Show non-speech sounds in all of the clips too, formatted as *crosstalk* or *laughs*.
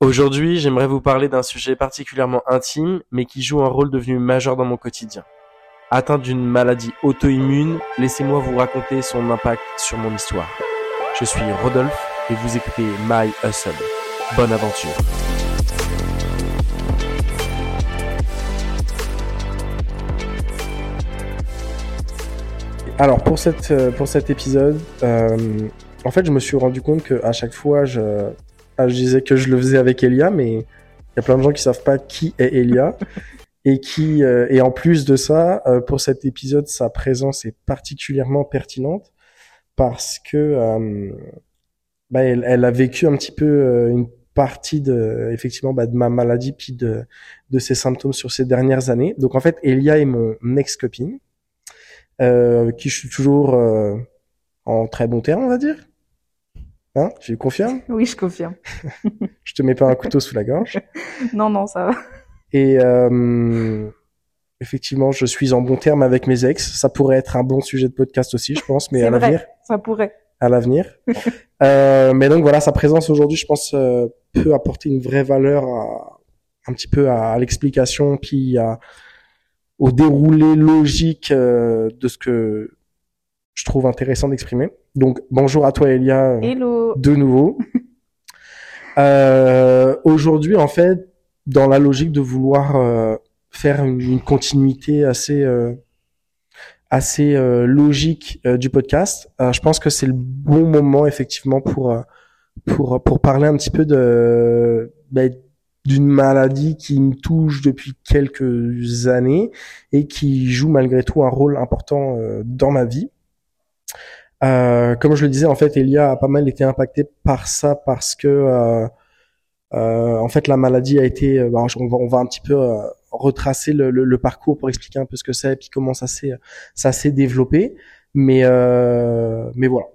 Aujourd'hui, j'aimerais vous parler d'un sujet particulièrement intime, mais qui joue un rôle devenu majeur dans mon quotidien. Atteint d'une maladie auto-immune, laissez-moi vous raconter son impact sur mon histoire. Je suis Rodolphe et vous écoutez My Hustle. Bonne aventure. Alors pour cette euh, pour cet épisode, euh, en fait, je me suis rendu compte que à chaque fois, je, ah, je disais que je le faisais avec Elia, mais il y a plein de gens qui savent pas qui est Elia. *laughs* et qui euh, et en plus de ça, euh, pour cet épisode, sa présence est particulièrement pertinente parce que euh, bah, elle, elle, a vécu un petit peu une partie de effectivement bah, de ma maladie puis de de ses symptômes sur ces dernières années. Donc en fait, Elia est mon ex copine, qui je suis toujours en très bon terme, on va dire. Hein Tu confirmes Oui, je confirme. *laughs* je te mets pas un couteau sous la gorge *laughs* Non, non, ça va. Et euh, effectivement, je suis en bon terme avec mes ex. Ça pourrait être un bon sujet de podcast aussi, je pense, mais à l'avenir. Ça pourrait. À l'avenir. *laughs* euh, mais donc voilà, sa présence aujourd'hui, je pense, euh, peut apporter une vraie valeur à, un petit peu à, l'explication, puis à, au déroulé logique euh, de ce que je trouve intéressant d'exprimer. Donc bonjour à toi Elia. Hello. De nouveau. *laughs* euh, Aujourd'hui en fait, dans la logique de vouloir euh, faire une, une, continuité assez euh, assez euh, logique du podcast, je pense que c'est le bon moment effectivement pour pour pour parler un petit peu de ben, d'une maladie qui me touche depuis quelques années et qui joue malgré tout un rôle important dans ma vie. Euh, comme je le disais, en fait, Elia a pas mal été impacté par ça parce que, euh, euh, en fait, la maladie a été. Bah, on, va, on va un petit peu retracer le, le, le, parcours pour expliquer un peu ce que c'est et puis comment ça s'est ça s'est développé. Mais mais voilà.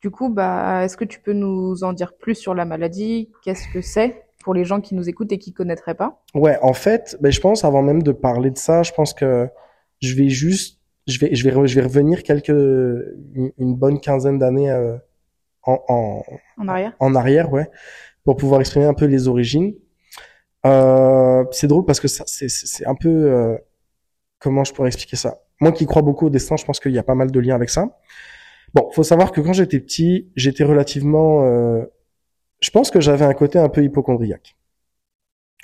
Du coup, bah, est-ce que tu peux nous en dire plus sur la maladie? Qu'est-ce que c'est pour les gens qui nous écoutent et qui connaîtraient pas? Ouais, en fait, ben, je pense avant même de parler de ça, je pense que je vais juste je vais, je vais, je vais revenir quelques, une, bonne quinzaine d'années euh, en, en, en, arrière. En arrière, ouais, pour pouvoir exprimer un peu les origines. Euh, c'est drôle parce que c'est un peu, euh, comment je pourrais expliquer ça? Moi qui crois beaucoup au destin, je pense qu'il y a pas mal de liens avec ça. Bon, faut savoir que quand j'étais petit, j'étais relativement, euh, je pense que j'avais un côté un peu hypochondriaque.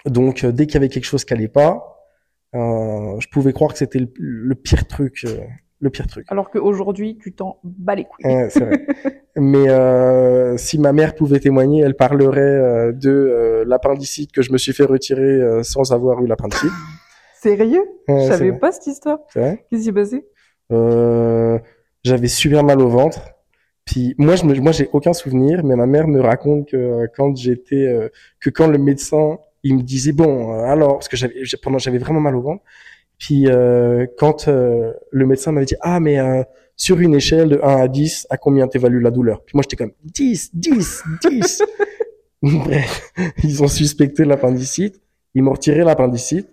Donc, dès qu'il y avait quelque chose qui allait pas, euh, je pouvais croire que c'était le, pire truc, euh, le pire truc. Alors qu'aujourd'hui, tu t'en bats les couilles. vrai. *laughs* Mais euh, si ma mère pouvait témoigner, elle parlerait de l'appendicite que je me suis fait retirer sans avoir eu l'appendicite. *laughs* Sérieux? Je savais pas cette histoire. Qu'est-ce qui s'est passé? J'avais super mal au ventre. Puis moi, je moi, j'ai aucun souvenir, mais ma mère me raconte que quand j'étais, que quand le médecin il me disait bon euh, alors parce que j'avais pendant j'avais vraiment mal au ventre. Puis euh, quand euh, le médecin m'avait dit ah mais euh, sur une échelle de 1 à 10 à combien t'évalues la douleur? Puis moi j'étais comme 10 10 10 bref ils ont suspecté l'appendicite. Ils m'ont retiré l'appendicite.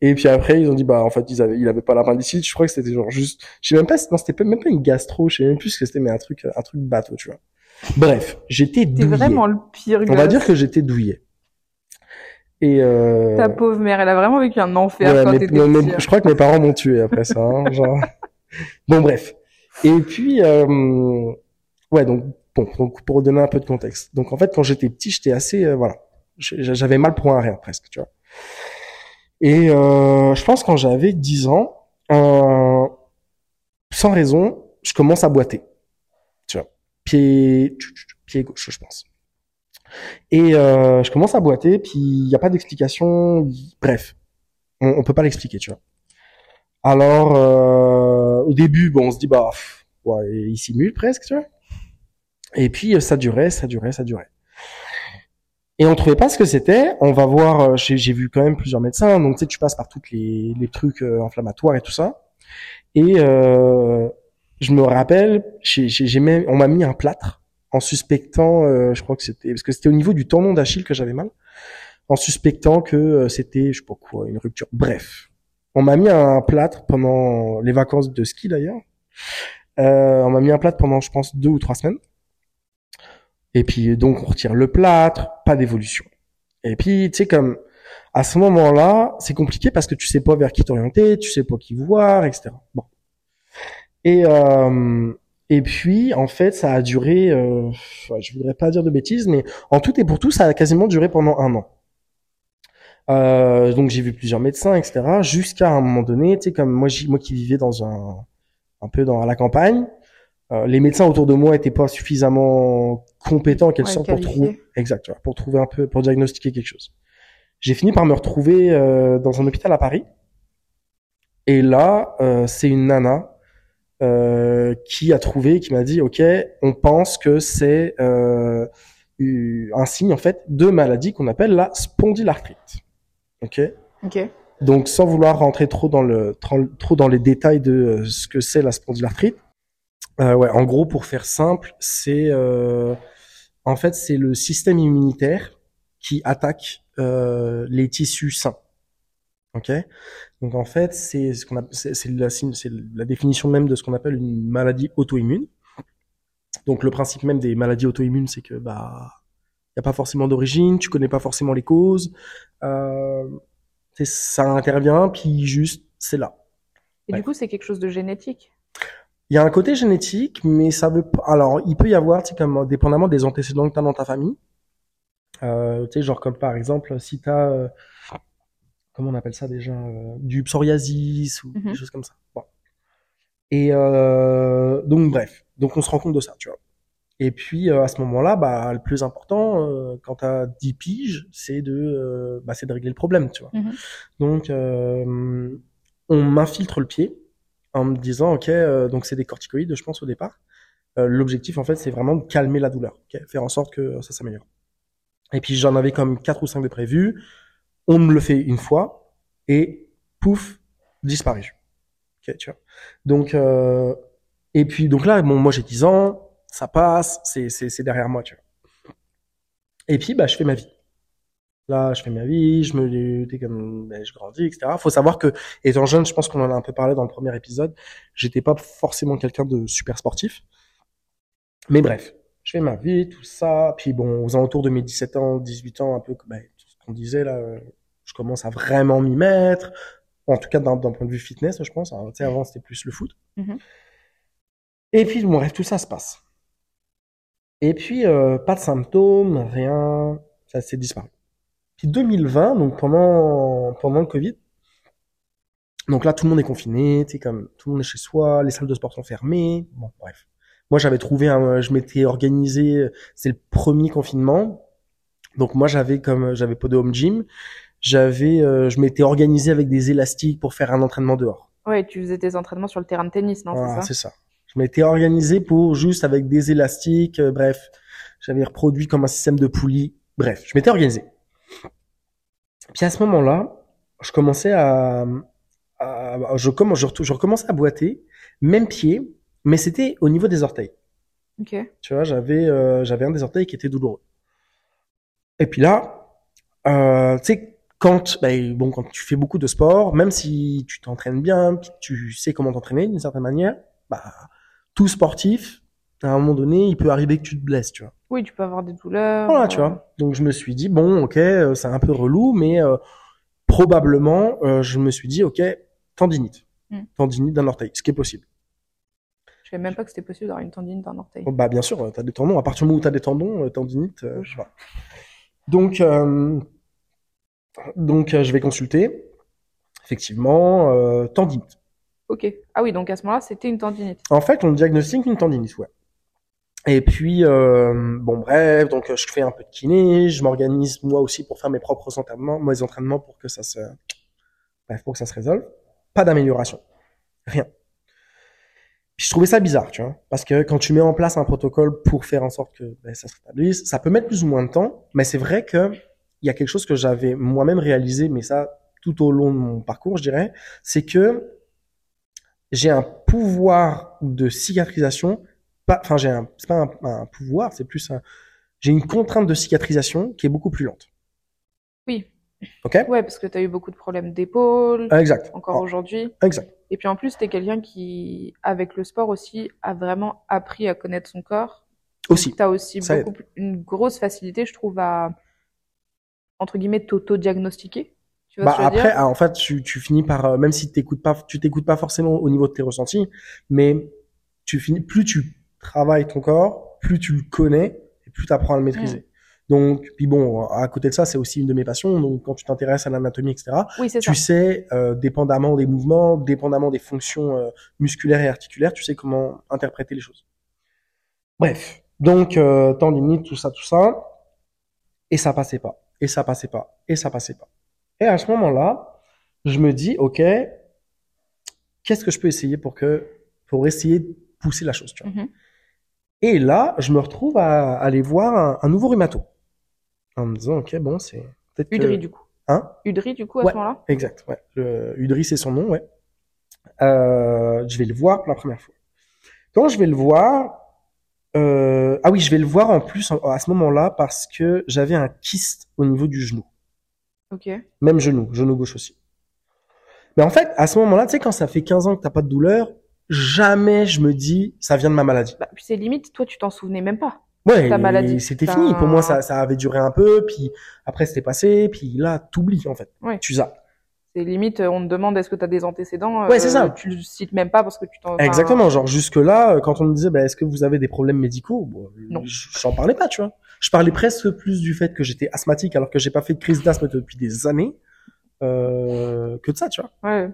Et puis après ils ont dit bah en fait ils avaient il avait pas l'appendicite. Je crois que c'était genre juste je sais même pas non c'était même pas une gastro. Je sais même plus ce que c'était mais un truc un truc bateau tu vois. Bref j'étais douillé. vraiment le pire on va dire que j'étais douillé et euh... Ta pauvre mère, elle a vraiment vécu un enfer quand. Je crois que mes parents m'ont tué après ça. Hein, *laughs* genre... bon, bref. Et puis, euh... ouais, donc bon, donc pour donner un peu de contexte. Donc en fait, quand j'étais petit, j'étais assez, euh, voilà, j'avais mal pour un rien presque, tu vois. Et euh, je pense quand j'avais 10 ans, euh, sans raison, je commence à boiter. Tu vois, pied, pied gauche, je pense. Et euh, je commence à boiter, puis il n'y a pas d'explication. Bref, on, on peut pas l'expliquer, tu vois. Alors, euh, au début, bon, on se dit, bah, ouais, il simule presque, tu vois. Et puis, ça durait, ça durait, ça durait. Et on trouvait pas ce que c'était. On va voir, euh, j'ai vu quand même plusieurs médecins, donc tu sais, tu passes par tous les, les trucs euh, inflammatoires et tout ça. Et euh, je me rappelle, j'ai même, on m'a mis un plâtre en suspectant, euh, je crois que c'était parce que c'était au niveau du tendon d'Achille que j'avais mal, en suspectant que euh, c'était, je sais pas quoi, une rupture. Bref, on m'a mis un plâtre pendant les vacances de ski d'ailleurs. Euh, on m'a mis un plâtre pendant, je pense, deux ou trois semaines. Et puis donc on retire le plâtre, pas d'évolution. Et puis tu sais comme à ce moment-là, c'est compliqué parce que tu sais pas vers qui t'orienter, tu sais pas qui voir, etc. Bon. Et euh, et puis en fait, ça a duré, euh, je voudrais pas dire de bêtises, mais en tout et pour tout, ça a quasiment duré pendant un an. Euh, donc j'ai vu plusieurs médecins, etc. Jusqu'à un moment donné, tu sais comme moi, moi qui vivais dans un un peu dans la campagne, euh, les médecins autour de moi étaient pas suffisamment compétents en quelque Ouais, sorte pour trouver, exact, pour trouver un peu, pour diagnostiquer quelque chose. J'ai fini par me retrouver euh, dans un hôpital à Paris. Et là, euh, c'est une nana euh, qui a trouvé, qui m'a dit, ok, on pense que c'est euh, eu- un signe en fait de maladie qu'on appelle la spondylarthrite. Ok? Ok. Donc, sans vouloir rentrer trop dans le trop, dans les détails de euh, ce que c'est la spondylarthrite, euh, ouais, en gros, pour faire simple, c'est euh, en fait c'est le système immunitaire qui attaque euh, les tissus sains. Ok? Donc en fait, c'est ce qu'on a, c'est c'est la, c'est la définition même de ce qu'on appelle une maladie auto-immune. Donc le principe même des maladies auto-immunes, c'est que bah y a pas forcément d'origine, tu connais pas forcément les causes. Euh, c'est- ça intervient, puis juste, c'est là. Et Ouais. du coup, c'est quelque chose de génétique? Il y a un côté génétique, mais ça veut pas... Alors, il peut y avoir, tu sais, comme, dépendamment des antécédents que tu as dans ta famille. Euh, tu sais, genre comme par exemple, si tu as... comment on appelle ça déjà euh, Du psoriasis ou Mhm. des choses comme ça. Bon. Et euh, donc, bref. Donc, on se rend compte de ça, tu vois. Et puis, euh, à ce moment-là, bah, le plus important, euh, quand tu as 10 piges, c'est de, euh, bah, c'est de régler le problème, tu vois. Mhm. Donc, euh, on m'infiltre le pied en me disant, ok, euh, donc c'est des corticoïdes, je pense au départ. Euh, L'objectif, en fait, c'est vraiment de calmer la douleur, ok, faire en sorte que ça s'améliore. Et puis j'en avais comme quatre ou cinq de prévus. On me le fait une fois et pouf, disparu. Donc euh, et puis donc là, bon, moi j'ai 10 ans, ça passe, c'est c'est derrière moi, tu vois. Et puis bah je fais ma vie. Là, je fais ma vie, je me, comme, ben, je grandis, etc. Faut savoir que, étant jeune, je pense qu'on en a un peu parlé dans le premier épisode, j'étais pas forcément quelqu'un de super sportif. Mais bref, je fais ma vie, tout ça. Puis bon, aux alentours de mes 17 ans, 18 ans, un peu, ben, tout ce qu'on disait là, je commence à vraiment m'y mettre. En tout cas, d'un point de vue fitness, je pense. Alors, tu sais, avant, c'était plus le foot. Mhm. Et puis, bon, bref, tout ça se passe. Et puis, euh, pas de symptômes, rien. Ça s'est disparu. Puis 2020, donc pendant, pendant le Covid, donc là, tout le monde est confiné, tu sais, comme tout le monde est chez soi, les salles de sport sont fermées. Bon, bref. Moi, j'avais trouvé un, je m'étais organisé, c'est le premier confinement. Donc moi, j'avais comme, j'avais pas de home gym. J'avais, euh, je m'étais organisé avec des élastiques pour faire un entraînement dehors. Ouais, tu faisais tes entraînements sur le terrain de tennis, non Voilà, C'est c'est ça. Je m'étais organisé pour juste avec des élastiques, euh, bref. J'avais reproduit comme un système de poulie. Bref, je m'étais organisé. Puis à ce moment-là, je commençais à, à- je, commence, je, je recommençais à boiter, même pied, mais c'était au niveau des orteils. Ok. Tu vois, j'avais euh, j'avais un des orteils qui était douloureux. Et puis là, euh, tu sais, quand ben, bon, quand tu fais beaucoup de sport, même si tu t'entraînes bien, tu sais comment t'entraîner d'une certaine manière, bah tout sportif, à un moment donné, il peut arriver que tu te blesses, tu vois. Oui, tu peux avoir des douleurs. Voilà, euh, tu vois. Donc je me suis dit bon, ok, euh, c'est un peu relou, mais euh, probablement, euh, je me suis dit ok, tendinite, Mm. tendinite d'un orteil, ce qui est possible. Je savais même pas que c'était possible d'avoir une tendine d'un orteil. Oh, Bah bien sûr, tu as des tendons. À partir du moment où tu as des tendons, euh, tendinite, euh, je sais pas. Donc, euh, donc euh, je vais consulter. Effectivement, euh, tendinite. Ok. Ah oui, donc à ce moment-là, c'était une tendinite. En fait, on diagnostique une tendinite, ouais. Et puis, euh, bon bref, donc euh, je fais un peu de kiné, je m'organise moi aussi pour faire mes propres entraînements, mes entraînements pour que ça se, bref, pour que ça se résolve. Pas d'amélioration, rien. Puis je trouvais ça bizarre, tu vois, parce que quand tu mets en place un protocole pour faire en sorte que ben, ça se rétablisse, ça peut mettre plus ou moins de temps, mais c'est vrai que il y a quelque chose que j'avais moi-même réalisé, mais ça tout au long de mon parcours, je dirais, c'est que j'ai un pouvoir de cicatrisation pas, enfin j'ai un, c'est pas un, un pouvoir, c'est plus un, j'ai une contrainte de cicatrisation qui est beaucoup plus lente. Oui. Ok? Ouais, parce que tu as eu beaucoup de problèmes d'épaule, Ah, Exact. encore aujourd'hui. Exact. Et puis en plus, tu es quelqu'un qui, avec le sport aussi, a vraiment appris à connaître son corps Aussi. Tu as aussi beaucoup une grosse facilité, je trouve, à, entre guillemets, t'auto-diagnostiquer. Bah après, ah, en fait, tu, tu finis par, euh, même si t'écoutes pas, tu t'écoutes pas forcément au niveau de tes ressentis, mais tu finis, plus tu travailles ton corps, plus tu le connais, et plus tu apprends à le maîtriser. Donc, puis bon, à côté de ça, c'est aussi une de mes passions. Donc, quand tu t'intéresses à l'anatomie, etc., Oui, c'est ça. tu sais, euh, dépendamment des mouvements, dépendamment des fonctions euh, musculaires et articulaires, tu sais comment interpréter les choses. Bref, donc euh, tendinite, tout ça, tout ça, et ça passait pas, et ça passait pas, et ça passait pas. Et à ce moment-là, je me dis, ok, qu'est-ce que je peux essayer pour que, pour essayer de pousser la chose, tu vois. Mhm. Et là, je me retrouve à, aller voir un, un nouveau rhumato, en me disant, ok, bon, c'est peut-être que- Udry, du coup. Hein? Udry, du coup, à Ouais. ce moment-là? Exact, ouais. Le, Udry, c'est son nom, ouais. Euh, je vais le voir pour la première fois. Quand je vais le voir, euh, ah oui, je vais le voir en plus à ce moment-là parce que j'avais un kyste au niveau du genou. Ok. Même genou, genou gauche aussi. Mais en fait, à ce moment-là, tu sais, quand ça fait 15 ans que t'as pas de douleur, jamais je me dis, ça vient de ma maladie. Bah, puis c'est limite, toi, tu t'en souvenais même pas. Ouais, Ta maladie. c'était fini. Pour moi, ça, ça avait duré un peu, puis après c'était passé, puis là, t'oublies en fait. Ouais. Tu zappes. C'est limite, euh, on te demande est-ce que tu as des antécédents. Ouais, c'est ça. Tu le cites même pas parce que tu t'en. Exactement, genre jusque-là, euh, quand on me disait, bah, est-ce que vous avez des problèmes médicaux bon, Non. je- J'en parlais pas, tu vois. Je parlais presque plus du fait que j'étais asthmatique alors que j'ai pas fait de crise d'asthme depuis des années euh, que de ça, tu vois. Ouais.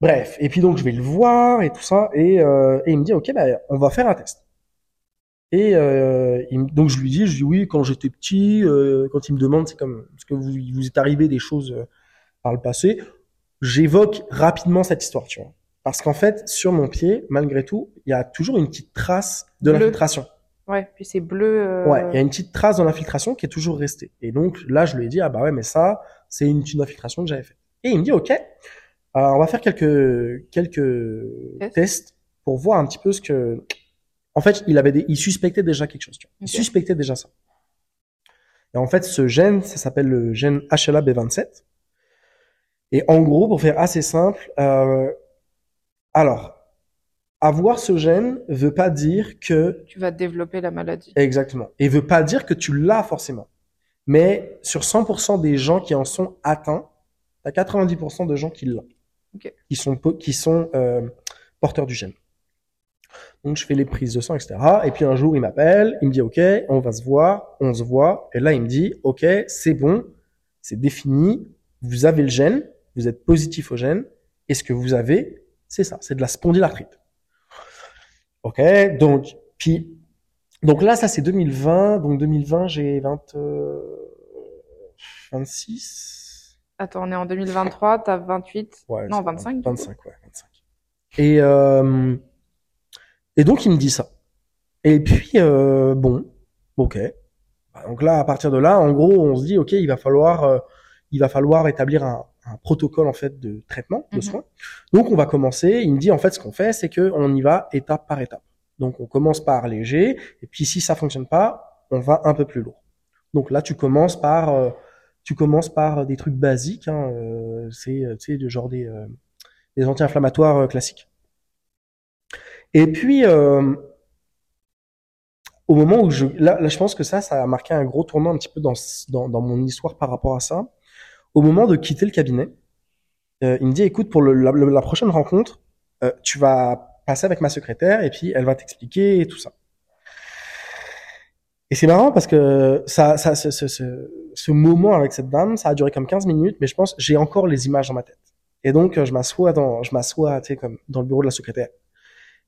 Bref, et puis donc je vais le voir et tout ça, et, euh, et il me dit, ok, bah, on va faire un test. Et euh, il donc je lui dis, je dis oui, quand j'étais petit, euh, quand il me demande, c'est comme, est-ce que vous, vous est arrivé des choses euh, par le passé, j'évoque rapidement cette histoire, tu vois. Parce qu'en fait, sur mon pied, malgré tout, il y a toujours une petite trace de l'infiltration. Ouais. Puis c'est bleu. euh, Ouais, il y a une petite trace de l'infiltration qui est toujours restée. Et donc là, je lui ai dit, ah bah ouais, mais ça, c'est une, une infiltration que j'avais faite. Et il me dit, ok, euh, on va faire quelques quelques Tests. tests pour voir un petit peu ce que. En fait, il avait des, il suspectait déjà quelque chose. Tu vois. Il suspectait déjà ça. Et en fait, ce gène, ça s'appelle le gène HLA-B27. Et en gros, pour faire assez simple, euh, alors, avoir ce gène veut pas dire que Tu vas développer la maladie. Exactement. Et veut pas dire que tu l'as forcément. Mais sur 100% des gens qui en sont atteints, t'as 90% de gens qui l'ont. Ok. Qui sont, qui sont euh, porteurs du gène. Donc je fais les prises de sang, etc. Et puis un jour, il m'appelle, il me dit, OK, on va se voir, on se voit. Et là, il me dit, OK, c'est bon, c'est défini, vous avez le gène, vous êtes positif au gène, et ce que vous avez, c'est ça, c'est de la spondylarthrite. OK, donc, puis donc là, ça c'est 2020. Donc 2020, j'ai 20, euh, 26. Attends, on est en 2023, t'as 28. Ouais, Non, c'est 25, du coup. 25, ouais, 25. Et, euh, et donc il me dit ça. Et puis, euh, bon, ok. Bah, Donc là, à partir de là, en gros, on se dit, ok, il va falloir, euh, il va falloir établir un, un protocole en fait de traitement, de Mhm. soins. Donc on va commencer. Il me dit en fait, ce qu'on fait, c'est que on y va étape par étape. Donc on commence par léger, et puis si ça fonctionne pas, on va un peu plus lourd. Donc là, tu commences par, euh, tu commences par des trucs basiques. Hein, euh, c'est, euh, tu sais, de genre des, euh, des anti-inflammatoires euh, classiques. Et puis, euh, au moment où je, là, là, je pense que ça, ça a marqué un gros tournant un petit peu dans, dans mon histoire par rapport à ça. Au moment de quitter le cabinet, euh, il me dit, écoute, pour la, prochaine rencontre, euh, tu vas passer avec ma secrétaire et puis elle va t'expliquer tout ça. Et c'est marrant parce que ça, ce, moment avec cette dame, ça a duré comme 15 minutes, mais je pense, j'ai encore les images dans ma tête. Et donc, euh, je m'assois dans, le bureau de la secrétaire.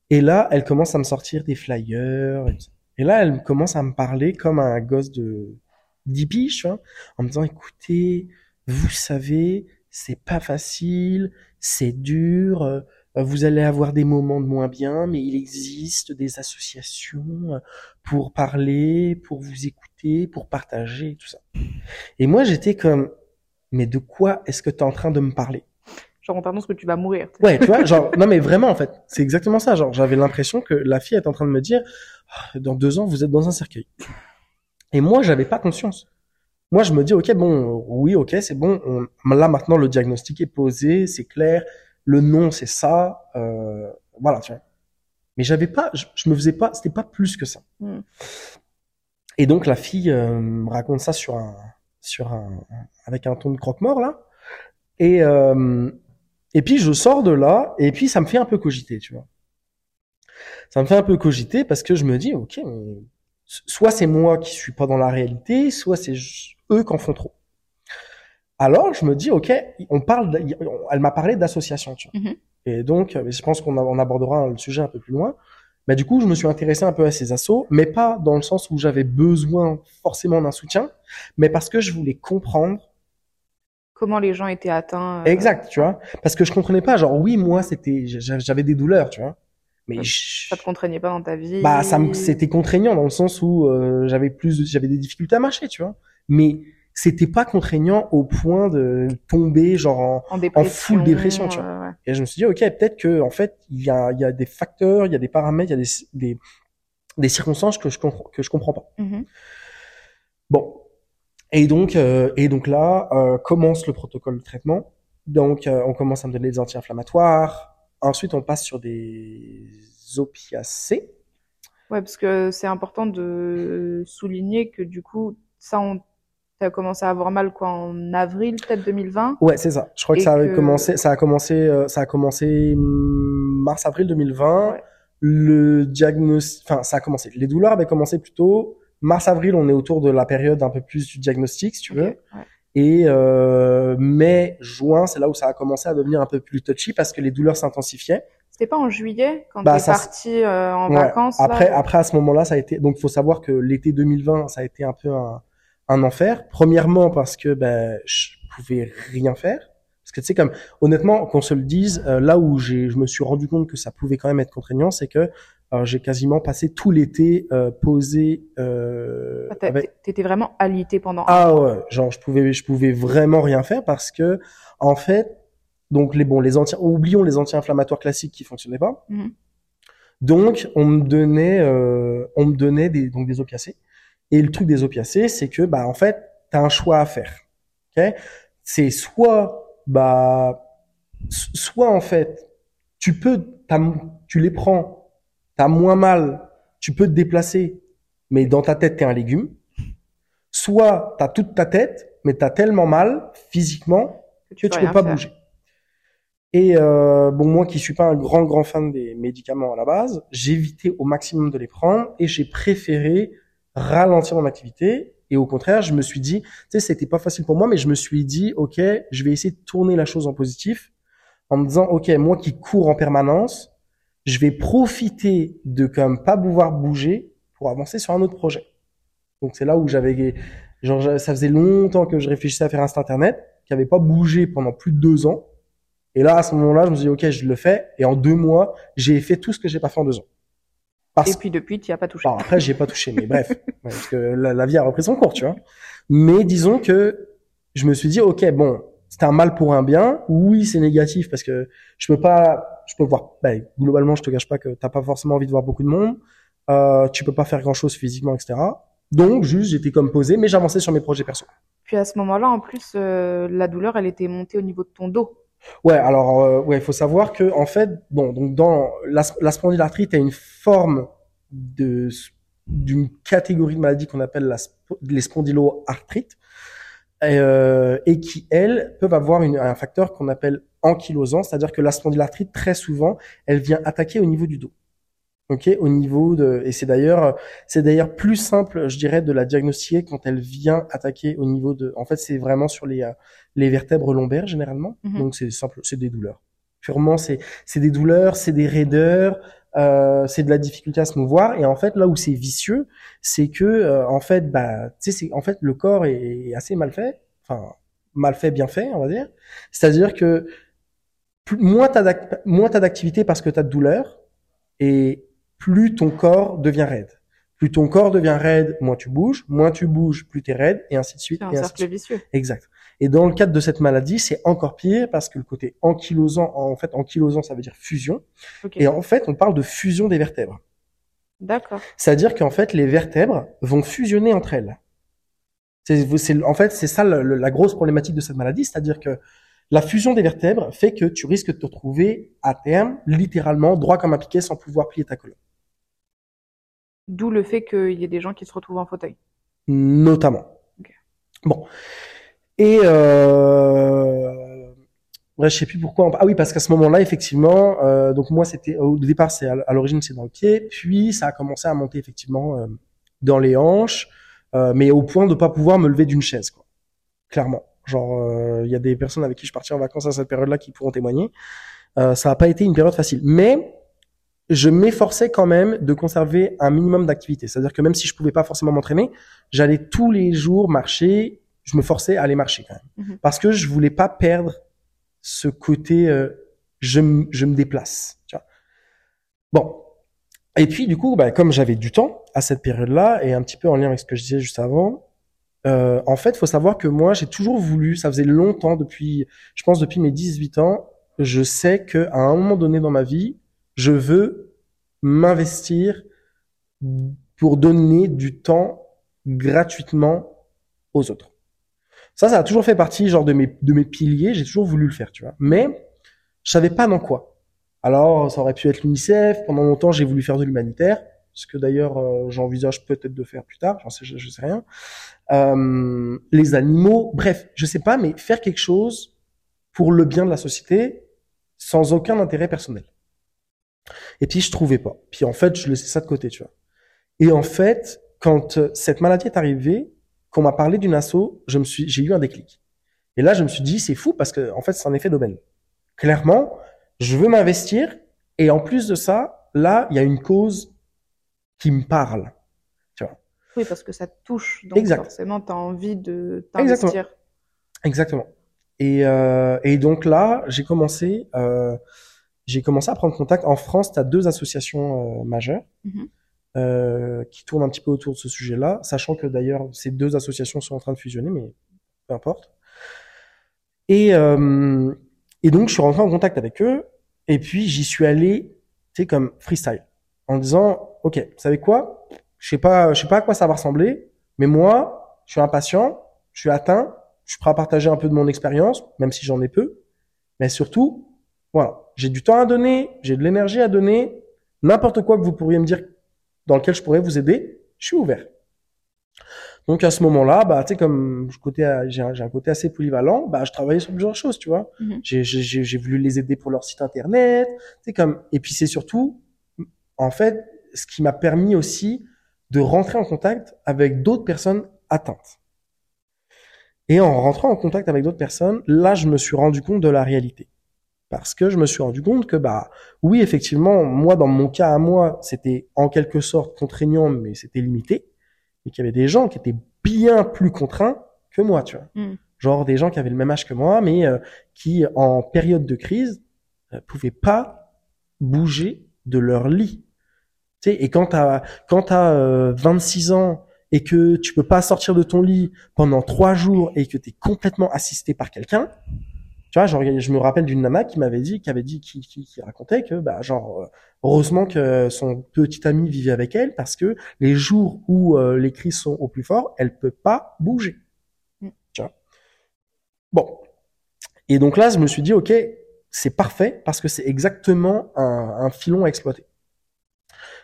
Et là, elle commence à me sortir des flyers. Et, là, elle commence à me parler comme un gosse de 10 piges, en me disant, écoutez, vous savez, c'est pas facile, c'est dur, euh, vous allez avoir des moments de moins bien, mais il existe des associations euh, pour parler, pour vous écouter, pour partager, tout ça. Et moi, j'étais comme, mais de quoi est-ce que tu es en train de me parler? Genre, on t'annonce que tu vas mourir. Ouais, tu vois, genre, *laughs* non mais vraiment en fait, c'est exactement ça. Genre, j'avais l'impression que la fille est en train de me dire, Ah, dans deux ans, vous êtes dans un cercueil. Et moi, j'avais pas conscience. Moi, je me dis, ok, bon, oui, ok, c'est bon. On, là maintenant, le diagnostic est posé, c'est clair. Le nom, c'est ça. Euh, voilà, tu vois. Mais j'avais pas, je, je me faisais pas, c'était pas plus que ça. Mm. Et donc la fille euh, me raconte ça sur un, sur un, avec un ton de croque-mort là. Et euh, et puis je sors de là et puis ça me fait un peu cogiter, tu vois. Ça me fait un peu cogiter parce que je me dis, ok, mais soit c'est moi qui suis pas dans la réalité, soit c'est eux qui en font trop. Alors je me dis, ok, on parle, elle m'a parlé d'association, tu vois. Mhm. Et donc, euh, je pense qu'on on abordera le sujet un peu plus loin. Mais du coup, je me suis intéressé un peu à ces assos, mais pas dans le sens où j'avais besoin forcément d'un soutien, mais parce que je voulais comprendre Comment les gens étaient atteints. euh, exact, tu vois. Parce que je comprenais pas, genre oui, moi c'était, j'a- j'avais des douleurs, tu vois. Mais Ça- je- Ça te contraignait pas dans ta vie? bah ça c'était contraignant dans le sens où euh, j'avais plus j'avais des difficultés à marcher tu vois mais c'était pas contraignant au point de tomber genre en full dépression, tu vois. ouais. et je me suis dit ok peut-être que en fait il y a il y a des facteurs il y a des paramètres il y a des des des circonstances que je comprends que je comprends pas Mhm. bon et donc euh, et donc là euh, commence le protocole de traitement donc euh, on commence à me donner des anti-inflammatoires ensuite on passe sur des opiacés Ouais, parce que c'est important de souligner que du coup, ça, on t'as commencé à avoir mal quoi en avril peut-être 2020. Ouais, c'est ça. Je crois que ça avait que- commencé, ça a commencé, euh, ça a commencé mars avril 2020. Ouais. Le diagnostic, enfin, ça a commencé. Les douleurs avaient commencé plutôt mars avril. On est autour de la période un peu plus du diagnostic, si tu veux. Ouais. Et euh, mai, juin, c'est là où ça a commencé à devenir un peu plus touchy parce que les douleurs s'intensifiaient. C'était pas en juillet quand Bah, t'es parti euh, en Ouais. vacances là Après, après à ce moment-là, ça a été. Donc, faut savoir que l'été 2020, ça a été un peu un, un enfer. Premièrement parce que ben, je pouvais rien faire. Parce que tu sais, comme honnêtement, qu'on se le dise, euh, là où j'ai, je me suis rendu compte que ça pouvait quand même être contraignant, c'est que euh, j'ai quasiment passé tout l'été euh, posé. Euh, Ah, avec... T'étais vraiment alité pendant Ah ouais, genre je pouvais, je pouvais vraiment rien faire parce que en fait, donc les bons, les anti, oublions les anti-inflammatoires classiques qui fonctionnaient pas. Mhm. Donc, on me donnait, euh, on me donnait des, donc des opiacés. Et le truc des opiacés, c'est que, bah, en fait, t'as un choix à faire. Ok? C'est soit, bah, soit en fait, tu peux, tu les prends, t'as moins mal, tu peux te déplacer, mais dans ta tête, t'es un légume. Soit t'as toute ta tête, mais t'as tellement mal physiquement que tu peux pas faire. bouger. Et euh, bon, moi qui suis pas un grand grand fan des médicaments à la base, j'évitais au maximum de les prendre et j'ai préféré ralentir mon activité. Et au contraire, je me suis dit, tu sais, c'était pas facile pour moi, mais je me suis dit, ok, je vais essayer de tourner la chose en positif, en me disant, ok, moi qui cours en permanence, je vais profiter de quand même pas pouvoir bouger pour avancer sur un autre projet. Donc c'est là où j'avais, genre, ça faisait longtemps que je réfléchissais à faire un site internet, qui avait pas bougé pendant plus de deux ans. Et là, à ce moment-là, je me suis dit, OK, je le fais. Et en deux mois, j'ai fait tout ce que j'ai pas fait en deux ans. Parce Et puis depuis, tu y as pas touché. Bon, après, j'ai pas touché, mais bref. *laughs* Parce que la, la vie a repris son cours, tu vois. Mais disons que je me suis dit, OK, bon, c'est un mal pour un bien. Oui, c'est négatif parce que je peux pas, je peux voir, ben, globalement, je te cache pas que t'as pas forcément envie de voir beaucoup de monde. Euh, tu peux pas faire grand chose physiquement, etc. Donc, juste, j'étais comme posé, mais j'avançais sur mes projets perso. Puis à ce moment-là, en plus, euh, la douleur, elle était montée au niveau de ton dos. Ouais, alors euh, ouais, il faut savoir que en fait, bon, donc dans la, la spondylarthrite a une forme de d'une catégorie de maladies qu'on appelle la, les spondyloarthrites euh, et qui elles peuvent avoir une, un facteur qu'on appelle ankylosant, c'est-à-dire que la spondylarthrite très souvent, elle vient attaquer au niveau du dos. Ok, au niveau de et c'est d'ailleurs c'est d'ailleurs plus simple, je dirais, de la diagnostiquer quand elle vient attaquer au niveau de. En fait, c'est vraiment sur les euh, les vertèbres lombaires généralement. Mhm. Donc c'est simple, c'est des douleurs. Purement, c'est c'est des douleurs, c'est des raideurs, euh, c'est de la difficulté à se mouvoir. Et en fait, là où c'est vicieux, c'est que euh, en fait, bah, tu sais, c'est en fait le corps est, est assez mal fait, enfin mal fait, bien fait, on va dire. C'est-à-dire que plus, moins t'as d'ac- moins t'as d'activité parce que t'as de douleur, et plus ton corps devient raide. Plus ton corps devient raide, moins tu bouges, moins tu bouges, plus t'es raide, et ainsi de suite. C'est un et ainsi de cercle suite. vicieux. Exact. Et dans le cadre de cette maladie, c'est encore pire parce que le côté ankylosant, en fait, ankylosant, ça veut dire fusion. Et en fait, on parle de fusion des vertèbres. D'accord. C'est-à-dire qu'en fait, les vertèbres vont fusionner entre elles. C'est, c'est- en fait, c'est ça le- le- la grosse problématique de cette maladie, c'est-à-dire que la fusion des vertèbres fait que tu risques de te retrouver à terme, littéralement, droit comme un piquet sans pouvoir plier ta colonne. D'où le fait qu'il y ait des gens qui se retrouvent en fauteuil. Notamment. Bon. Et euh... ouais, je sais plus pourquoi. on- Ah oui, parce qu'à ce moment-là, effectivement, euh, donc moi, c'était au départ, c'est à à l'origine, c'est dans le pied, puis ça a commencé à monter effectivement euh, dans les hanches, euh, mais au point de pas pouvoir me lever d'une chaise, quoi. Clairement. Genre, euh, il y a des personnes avec qui je partais en vacances à cette période-là qui pourront témoigner. Euh, ça n'a pas été une période facile, mais je m'efforçais quand même de conserver un minimum d'activité. C'est-à-dire que même si je pouvais pas forcément m'entraîner, j'allais tous les jours marcher. Je me forçais à aller marcher quand même, Mhm. parce que je voulais pas perdre ce côté euh, je, je me déplace. Tu vois. Bon. Et puis du coup, bah, comme j'avais du temps à cette période-là et un petit peu en lien avec ce que je disais juste avant, euh, en fait, faut savoir que moi, j'ai toujours voulu, ça faisait longtemps depuis, je pense depuis mes 18 ans, je sais que à un moment donné dans ma vie, je veux m'investir pour donner du temps gratuitement aux autres. Ça, ça a toujours fait partie genre de mes de mes piliers. J'ai toujours voulu le faire, tu vois. Mais je savais pas dans quoi. Alors, ça aurait pu être l'UNICEF. Pendant longtemps, j'ai voulu faire de l'humanitaire, ce que d'ailleurs euh, j'envisage peut-être de faire plus tard. Je, je sais rien. Euh, les animaux, bref, je sais pas, mais faire quelque chose pour le bien de la société sans aucun intérêt personnel. Et puis je trouvais pas. Puis en fait, je laissais ça de côté, tu vois. Et en fait, quand euh, cette maladie est arrivée, qu'on m'a parlé d'une asso, je me suis, j'ai eu un déclic. Et là, je me suis dit, c'est fou parce que en fait, c'est un effet d'aubaine. Clairement, je veux m'investir et en plus de ça, là, il y a une cause qui me parle. Oui, parce que ça te touche. Donc Exact. forcément, tu as envie de Exactement. t'investir. Exactement. Et, euh, et donc là, j'ai commencé, euh, j'ai commencé à prendre contact. En France, tu as deux associations euh, majeures Mhm. euh, qui tournent un petit peu autour de ce sujet-là, sachant que d'ailleurs, ces deux associations sont en train de fusionner, mais peu importe. Et, euh, et donc, je suis rentré en contact avec eux, et puis j'y suis allé, tu sais, comme freestyle, en disant, OK, vous savez quoi? Je sais pas, je sais pas à quoi ça va ressembler, mais moi, je suis impatient, je suis atteint, je suis prêt à partager un peu de mon expérience, même si j'en ai peu, mais surtout, voilà, j'ai du temps à donner, j'ai de l'énergie à donner, n'importe quoi que vous pourriez me dire dans lequel je pourrais vous aider, je suis ouvert. Donc à ce moment-là, bah tu sais comme j'ai un, côté assez polyvalent, bah je travaillais sur plusieurs choses, tu vois. Mhm. J'ai voulu les aider pour leur site internet, tu sais comme et puis c'est surtout en fait ce qui m'a permis aussi de rentrer en contact avec d'autres personnes atteintes. Et en rentrant en contact avec d'autres personnes, là je me suis rendu compte de la réalité. Parce que je me suis rendu compte que bah oui effectivement moi dans mon cas à moi c'était en quelque sorte contraignant mais c'était limité mais qu'il y avait des gens qui étaient bien plus contraints que moi, tu vois. Mm. Genre des gens qui avaient le même âge que moi, mais euh, qui, en période de crise, euh, pouvaient pas bouger de leur lit. Tu sais, et quand t'as quand t'as euh, 26 ans et que tu peux pas sortir de ton lit pendant trois jours et que t'es complètement assisté par quelqu'un, tu vois, genre, je me rappelle d'une nana qui m'avait dit, qui avait dit, qui, qui, qui racontait que, bah, genre, euh, heureusement que son petit ami vivait avec elle parce que les jours où euh, les crises sont au plus fort, elle peut pas bouger. Mm. Tu vois? Bon. Et donc là, je me suis dit, ok, c'est parfait parce que c'est exactement un, un filon à exploiter.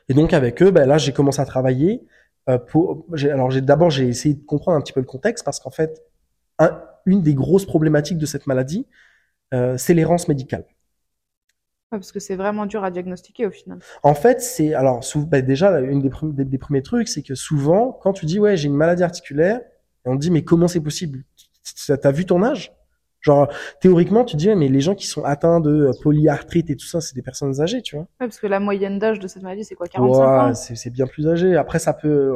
Et donc avec eux, ben là, j'ai commencé à travailler. Euh, pour, alors j'ai d'abord j'ai essayé de comprendre un petit peu le contexte parce qu'en fait, un- une des grosses problématiques de cette maladie, euh, c'est l'errance médicale. Ouais, parce que c'est vraiment dur à diagnostiquer au final. En fait, c'est alors bah, déjà une des, des, des premiers trucs, c'est que souvent, quand tu dis ouais j'ai une maladie articulaire, on te dit mais comment c'est possible? T'as vu ton âge? Genre théoriquement, tu dis ouais, mais les gens qui sont atteints de euh, polyarthrite et tout ça, c'est des personnes âgées, tu vois. Ouais, parce que la moyenne d'âge de cette maladie, c'est quoi 45 Ouais, ans? c'est c'est bien plus âgé. Après, ça peut.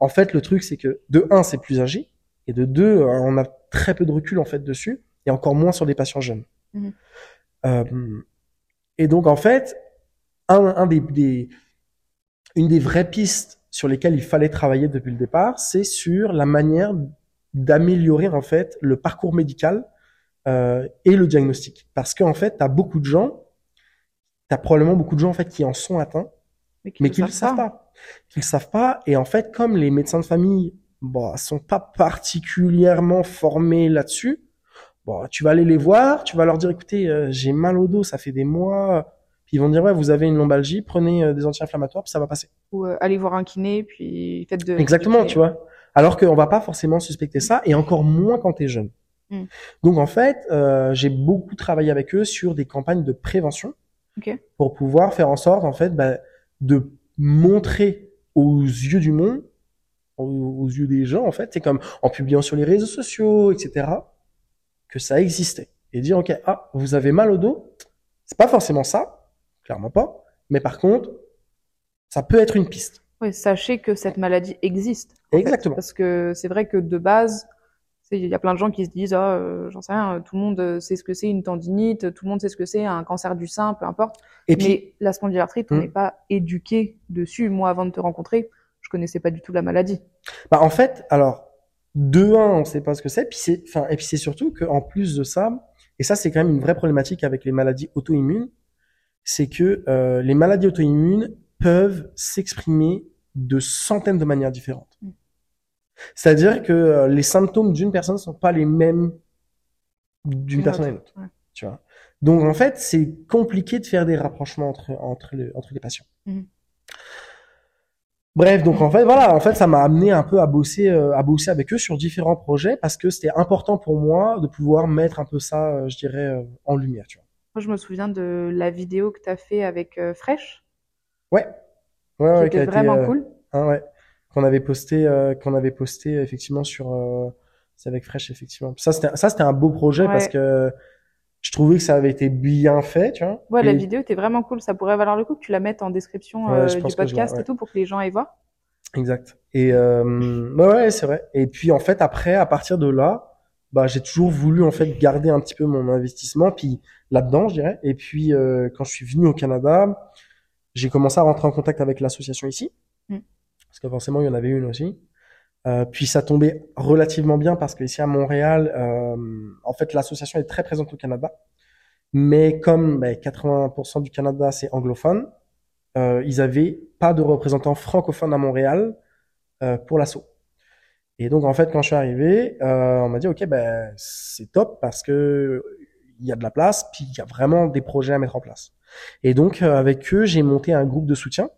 En fait, le truc, c'est que de un, c'est plus âgé, et de deux, euh, on a très peu de recul en fait dessus, et encore moins sur des patients jeunes. Mhm. Euh, et donc, en fait, un, un des, des, une des vraies pistes sur lesquelles il fallait travailler depuis le départ, c'est sur la manière d'améliorer en fait le parcours médical euh, et le diagnostic. Parce qu'en fait, tu as beaucoup de gens, tu as probablement beaucoup de gens en fait qui en sont atteints mais qui ne le savent pas. Qui le savent pas. Et en fait, comme les médecins de famille, bon, sont pas particulièrement formés là-dessus, Bon, tu vas aller les voir, tu vas leur dire, écoutez, euh, j'ai mal au dos, ça fait des mois. Puis ils vont dire, ouais, vous avez une lombalgie, prenez euh, des anti-inflammatoires, puis ça va passer. Ou euh, allez voir un kiné, puis faites de. Exactement, tu vois. Alors qu'on va pas forcément suspecter ça, et encore moins quand t'es jeune. Mm. Donc en fait, euh, j'ai beaucoup travaillé avec eux sur des campagnes de prévention Ok. pour pouvoir faire en sorte, en fait, bah, de montrer aux yeux du monde, aux, aux yeux des gens, en fait, c'est comme en publiant sur les réseaux sociaux, etc., que ça existait. Et dire, ok, ah, vous avez mal au dos, c'est pas forcément ça, clairement pas, mais par contre, ça peut être une piste. Ouais, sachez que cette maladie existe. fait. Exactement. Parce que c'est vrai que de base, il y a plein de gens qui se disent, ah, euh, j'en sais rien, tout le monde euh, sait ce que c'est une tendinite, tout le monde sait ce que c'est un cancer du sein, peu importe. Et puis, Mais la spondylarthrite, on Hmm. n'est pas éduqué dessus. Moi, avant de te rencontrer, connaissais pas du tout la maladie. Bah, en fait, alors, de un, on sait pas ce que c'est, puis c'est, enfin, et puis c'est surtout qu'en plus de ça, et ça, c'est quand même une vraie problématique avec les maladies auto-immunes, c'est que euh, les maladies auto-immunes peuvent s'exprimer de centaines de manières différentes. Mm. C'est-à-dire que euh, les symptômes d'une personne sont pas les mêmes d'une Une personne à autre, une autre. ouais. Tu vois. Donc en fait, c'est compliqué de faire des rapprochements entre entre les, entre les patients. Mhm. Bref, donc en fait voilà, en fait ça m'a amené un peu à bosser euh, à bosser avec eux sur différents projets parce que c'était important pour moi de pouvoir mettre un peu ça, euh, je dirais, euh, en lumière, tu vois. Moi, je me souviens de la vidéo que tu as fait avec Fresh, Ouais. Ouais, ouais, qui était vraiment cool. hein, ouais. Qu'on avait posté, qu'on avait posté effectivement sur, euh, c'est avec Fresh effectivement. Ça c'était, ça c'était un beau projet Ouais. parce que je trouvais que ça avait été bien fait, tu vois. Ouais, la vidéo était vraiment cool. Ça pourrait valoir le coup que tu la mettes en description Ouais, euh, du podcast ouais. et tout pour que les gens aillent voir. Exact. Et euh, ouais, ouais, c'est vrai. Et puis en fait après, à partir de là, bah j'ai toujours voulu en fait garder un petit peu mon investissement, puis là-dedans, je dirais. Et puis euh, quand je suis venu au Canada, j'ai commencé à rentrer en contact avec l'association ici, Mm. parce que forcément il y en avait une aussi. Euh, puis ça tombait relativement bien parce que ici à Montréal, euh, en fait l'association est très présente au Canada, mais comme ben, 80% du Canada c'est anglophone, euh, ils avaient pas de représentants francophones à Montréal euh, pour l'assaut. Et donc en fait quand je suis arrivé, euh, on m'a dit ok ben c'est top parce que il y a de la place, puis il y a vraiment des projets à mettre en place. Et donc avec eux j'ai monté un groupe de soutien,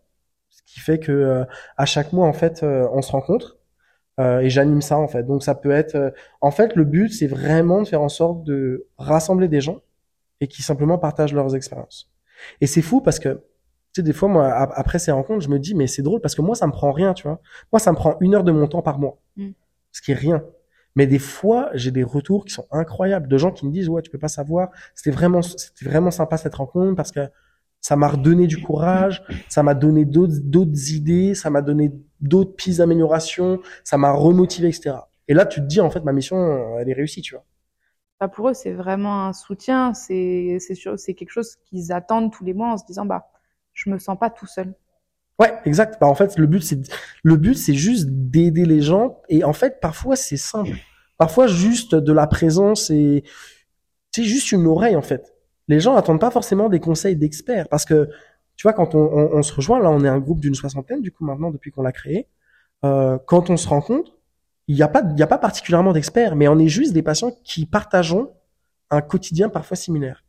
ce qui fait que à chaque mois en fait on se rencontre euh, et j'anime ça en fait. Donc ça peut être, euh, en fait le but c'est vraiment de faire en sorte de rassembler des gens et qui simplement partagent leurs expériences. Et c'est fou parce que tu sais, des fois, moi, ap- après ces rencontres, je me dis, mais c'est drôle parce que moi, ça me prend rien, tu vois. Moi, ça me prend une heure de mon temps par mois. Mm. Ce qui est rien. Mais des fois, j'ai des retours qui sont incroyables de gens qui me disent, ouais, tu peux pas savoir. C'était vraiment, c'était vraiment sympa cette rencontre parce que ça m'a redonné du courage, ça m'a donné d'autres, idées, ça m'a donné d'autres pistes d'amélioration, ça m'a remotivé, etc. Et là, tu te dis, en fait, ma mission, elle est réussie, tu vois. Bah, pour eux, c'est vraiment un soutien. C'est quelque chose qu'ils attendent tous les mois en se disant bah je me sens pas tout seul. Ouais, exact. Bah, en fait, le but, c'est, le but, c'est juste d'aider les gens. Et en fait, parfois, c'est simple. Parfois, juste de la présence et, c'est juste une oreille, en fait. Les gens attendent pas forcément des conseils d'experts. Parce que, tu vois, quand on, se rejoint, là, on est un groupe d'une soixantaine, du coup, maintenant, depuis qu'on l'a créé. Euh, quand on se rencontre, il n'y a pas, a pas particulièrement d'experts, mais on est juste des patients qui partageons un quotidien parfois similaire.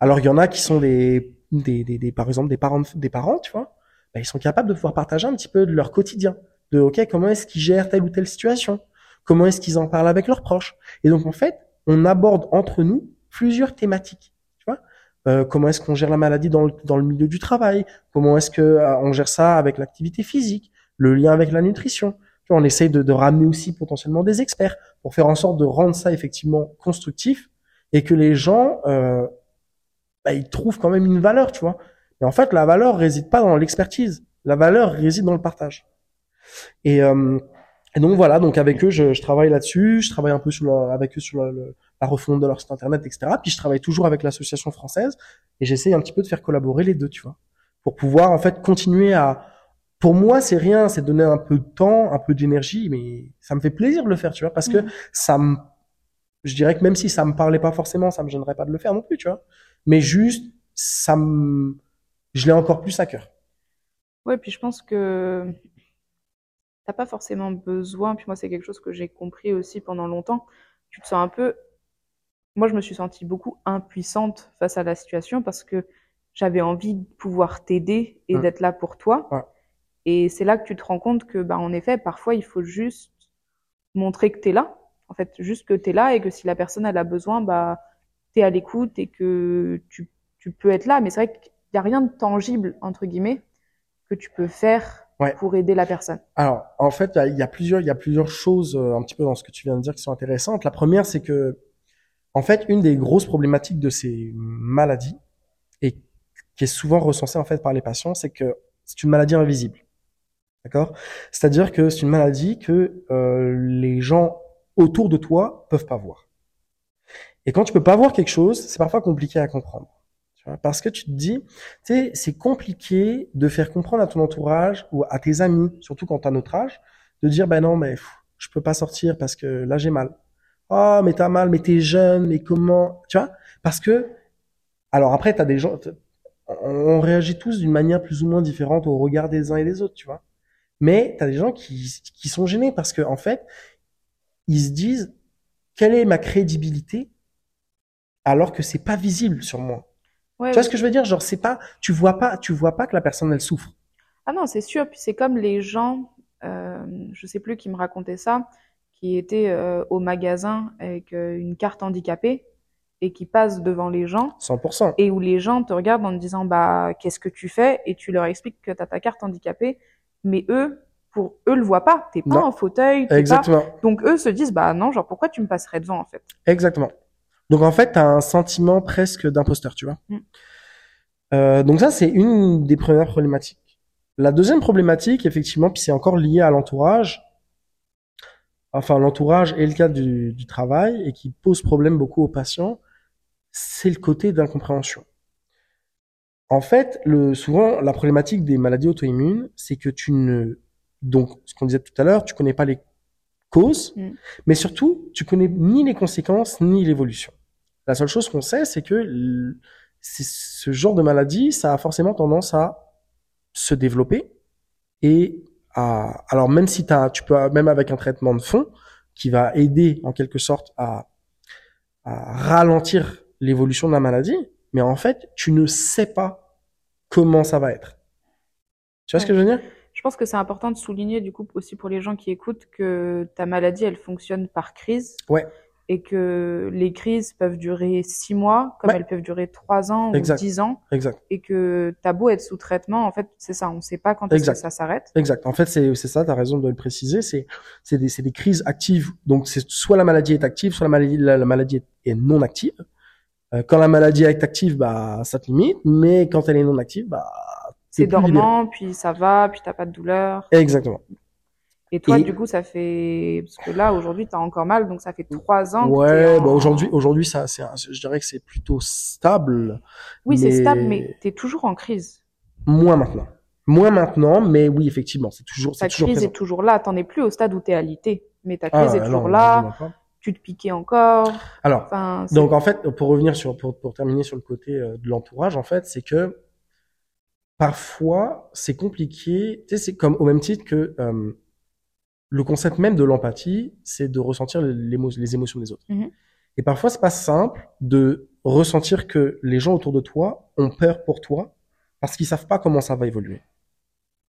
Alors, il y en a qui sont des, des, des, des par exemple, des parents, des parents, tu vois ben, ils sont capables de pouvoir partager un petit peu de leur quotidien, de ok comment est-ce qu'ils gèrent telle ou telle situation, comment est-ce qu'ils en parlent avec leurs proches. Et donc en fait, on aborde entre nous plusieurs thématiques. Euh, comment est-ce qu'on gère la maladie dans le, dans le milieu du travail, comment est-ce que euh, gère ça avec l'activité physique, le lien avec la nutrition? On essaye de, ramener aussi potentiellement des experts pour faire en sorte de rendre ça effectivement constructif et que les gens euh, ben, ils trouvent quand même une valeur, tu vois. Et en fait, la valeur réside pas dans l'expertise. La valeur réside dans le partage. Et, euh, et donc voilà, donc avec eux, je, je travaille là-dessus. Je travaille un peu avec eux sur le- la refonte de leur site internet, etc. Puis je travaille toujours avec l'association française et j'essaie un petit peu de faire collaborer les deux, tu vois, pour pouvoir en fait continuer à. Pour moi, c'est rien, c'est donner un peu de temps, un peu d'énergie, mais ça me fait plaisir de le faire, tu vois, parce que Mhm. ça me, je dirais que même si ça me parlait pas forcément, ça me gênerait pas de le faire non plus, tu vois. Mais juste, ça me, je l'ai encore plus à cœur. Ouais, puis je pense que t'as pas forcément besoin. Puis moi, c'est quelque chose que j'ai compris aussi pendant longtemps. Tu te sens un peu moi, je me suis sentie beaucoup impuissante face à la situation parce que j'avais envie de pouvoir t'aider et Mm. d'être là pour toi. Ouais. Et c'est là que tu te rends compte que, bah, en effet, parfois, il faut juste montrer que t'es là. En fait, juste que t'es là et que si la personne, elle a besoin, bah, t'es à l'écoute et que tu, tu peux être là. Mais c'est vrai qu'il y a rien de tangible, entre guillemets, que tu peux faire Ouais. pour aider la personne. Alors, en fait, il y a- il y a plusieurs, il y a plusieurs choses euh, un petit peu dans ce que tu viens de dire qui sont intéressantes. La première, c'est que, en fait, une des grosses problématiques de ces maladies et qui est souvent recensée en fait par les patients, c'est que c'est une maladie invisible. D'accord? C'est-à-dire que c'est une maladie que euh, les gens autour de toi peuvent pas voir. Et quand tu peux pas voir quelque chose, c'est parfois compliqué à comprendre. Parce que tu te dis, tu sais, c'est compliqué de faire comprendre à ton entourage ou à tes amis, surtout quand tu as notre âge, de dire, ben non, mais pff, je peux pas sortir parce que là j'ai mal. Oh, mais t'as mal, mais t'es jeune, mais comment? Tu vois? Parce que, alors après, t'as des gens, on, réagit tous d'une manière plus ou moins différente au regard des uns et des autres, tu vois? Mais t'as des gens qui, qui sont gênés parce que en fait, ils se disent, quelle est ma crédibilité alors que c'est pas visible sur moi? Ouais, Tu vois ce que je veux dire? Genre, c'est pas, tu vois pas, tu vois pas que la personne elle souffre. Ah non, c'est sûr. Puis c'est comme les gens, euh, je sais plus qui me racontait ça, qui étaient euh, au magasin avec euh, une carte handicapée et qui passent devant les gens 100%. et où les gens te regardent en te disant bah qu'est-ce que tu fais? Et tu leur expliques que tu as ta carte handicapée, mais eux, pour eux le voient pas. T'es pas Non. en fauteuil, t'es pas. Exactement. Donc eux se disent bah non, genre pourquoi tu me passerais devant en fait? Exactement. Donc en fait, tu as un sentiment presque d'imposteur, tu vois. Mm. Euh, donc ça, c'est une des premières problématiques. La deuxième problématique, effectivement, puis c'est encore lié à l'entourage, enfin l'entourage et le cadre du, du travail, et qui pose problème beaucoup aux patients, c'est le côté d'incompréhension. En fait, le, souvent, la problématique des maladies auto-immunes, c'est que tu ne, donc, ce qu'on disait tout à l'heure, tu connais pas les causes, Mm. mais surtout, tu connais ni les conséquences, ni l'évolution. La seule chose qu'on sait, c'est que ce genre de maladie, ça a forcément tendance à se développer et à, alors même si t'as, tu peux, même avec un traitement de fond, qui va aider en quelque sorte à, à ralentir l'évolution de la maladie, mais en fait, tu ne sais pas comment ça va être. Tu vois ce que je veux dire? Je pense que c'est important de souligner du coup aussi pour les gens qui écoutent que ta maladie elle fonctionne par crise. Ouais. Et que les crises peuvent durer six mois, comme Ouais. elles peuvent durer trois ans Exact. ou dix ans, Exact. et que t'as beau être sous traitement, en fait, c'est ça, on sait pas quand que Exact. ça s'arrête. Exact. En fait, c'est c'est ça, tu as raison de le préciser, c'est c'est des c'est des crises actives. Donc c'est soit la maladie est active, soit la maladie la, la maladie est non active. Euh, quand la maladie est active, bah ça te limite, mais quand elle est non active, bah C'est libéré. dormant, puis ça va, puis t'as pas de douleur. Exactement. Et toi, Et- du coup, ça fait, parce que là, aujourd'hui, t'as encore mal, donc ça fait trois ans Ouais, en- bah aujourd'hui aujourd'hui ça c'est un- je dirais que c'est plutôt stable. Oui, c'est stable, mais t'es toujours en crise. Moins maintenant. Moins maintenant, mais oui, effectivement, c'est toujours Ta toujours crise présent. est toujours là. T'en es plus au stade où t'es alité, mais ta Ah, crise est non, toujours non, là. Tu te piquais encore. Alors, Enfin, Donc en fait, pour revenir sur, pour, pour terminer sur le côté euh, de l'entourage, en fait, c'est que parfois c'est compliqué. Tu sais, c'est comme au même titre que euh, le concept même de l'empathie, c'est de ressentir les émotions des autres. Mhm. Et parfois, c'est pas simple de ressentir que les gens autour de toi ont peur pour toi parce qu'ils savent pas comment ça va évoluer.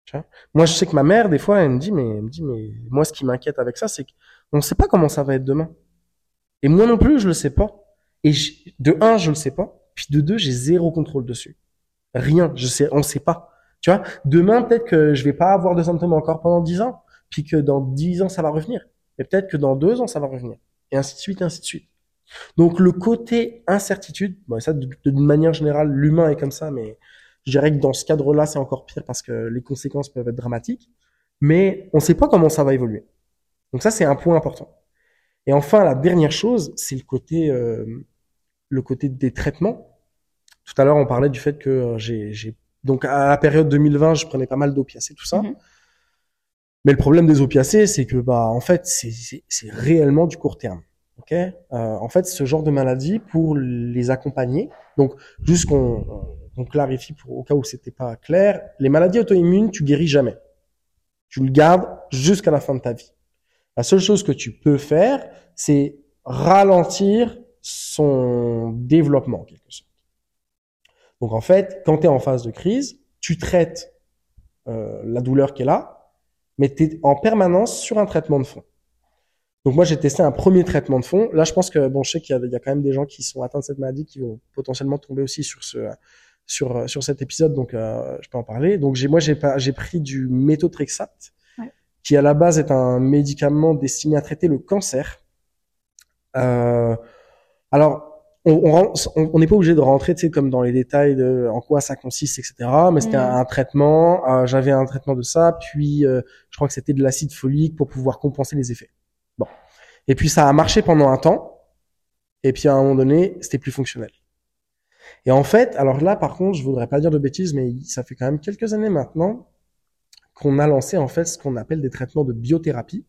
Tu vois? Moi, je sais que ma mère, des fois, elle me dit, mais, elle me dit, mais moi, ce qui m'inquiète avec ça, c'est qu'on ne sait pas comment ça va être demain. Et moi non plus, je le sais pas. Et j- de un, je le sais pas. Puis de deux, j'ai zéro contrôle dessus. Rien. Je sais, on sait pas. Tu vois, demain, peut-être que je vais pas avoir de symptômes encore pendant dix ans, puis que dans dix ans, ça va revenir. Et peut-être que dans deux ans, ça va revenir. Et ainsi de suite, et ainsi de suite. Donc, le côté incertitude, bon, ça, d'une manière générale, l'humain est comme ça, mais je dirais que dans ce cadre-là, c'est encore pire parce que les conséquences peuvent être dramatiques. Mais on sait pas comment ça va évoluer. Donc ça, c'est un point important. Et enfin, la dernière chose, c'est le côté, euh, le côté des traitements. Tout à l'heure, on parlait du fait que j'ai, donc à la période 2020, je prenais pas mal d'opiacés, tout ça. Mhm. Mais le problème des opiacés, c'est que bah en fait, c'est, réellement du court terme. Ok? Euh, en fait, ce genre de maladie, pour les accompagner, donc juste qu'on, qu'on clarifie pour au cas où c'était pas clair, les maladies auto-immunes, tu guéris jamais. Tu le gardes jusqu'à la fin de ta vie. La seule chose que tu peux faire, c'est ralentir son développement, en quelque sorte. Donc en fait, quand tu es en phase de crise, tu traites euh, la douleur qui est là, mais tu es en permanence sur un traitement de fond. Donc moi, j'ai testé un premier traitement de fond. Là, je pense que bon, je sais qu'il y, y, a quand même des gens qui sont atteints de cette maladie qui vont potentiellement tomber aussi sur ce sur sur cet épisode, donc euh, je peux en parler. Donc j'ai moi j'ai pas j'ai pris du méthotrexate, Ouais. qui à la base est un médicament destiné à traiter le cancer. Euh, alors on on ren- on on n'est pas obligé de rentrer, tu sais, comme dans les détails de en quoi ça consiste, etc. Mais c'était un, un traitement. euh, J'avais un traitement de ça, puis euh, je crois que c'était de l'acide folique pour pouvoir compenser les effets. Bon. Et puis ça a marché pendant un temps. Et puis à un moment donné, c'était plus fonctionnel. Et en fait, alors là, par contre, je voudrais pas dire de bêtises, mais ça fait quand même quelques années maintenant qu'on a lancé en fait ce qu'on appelle des traitements de biothérapie,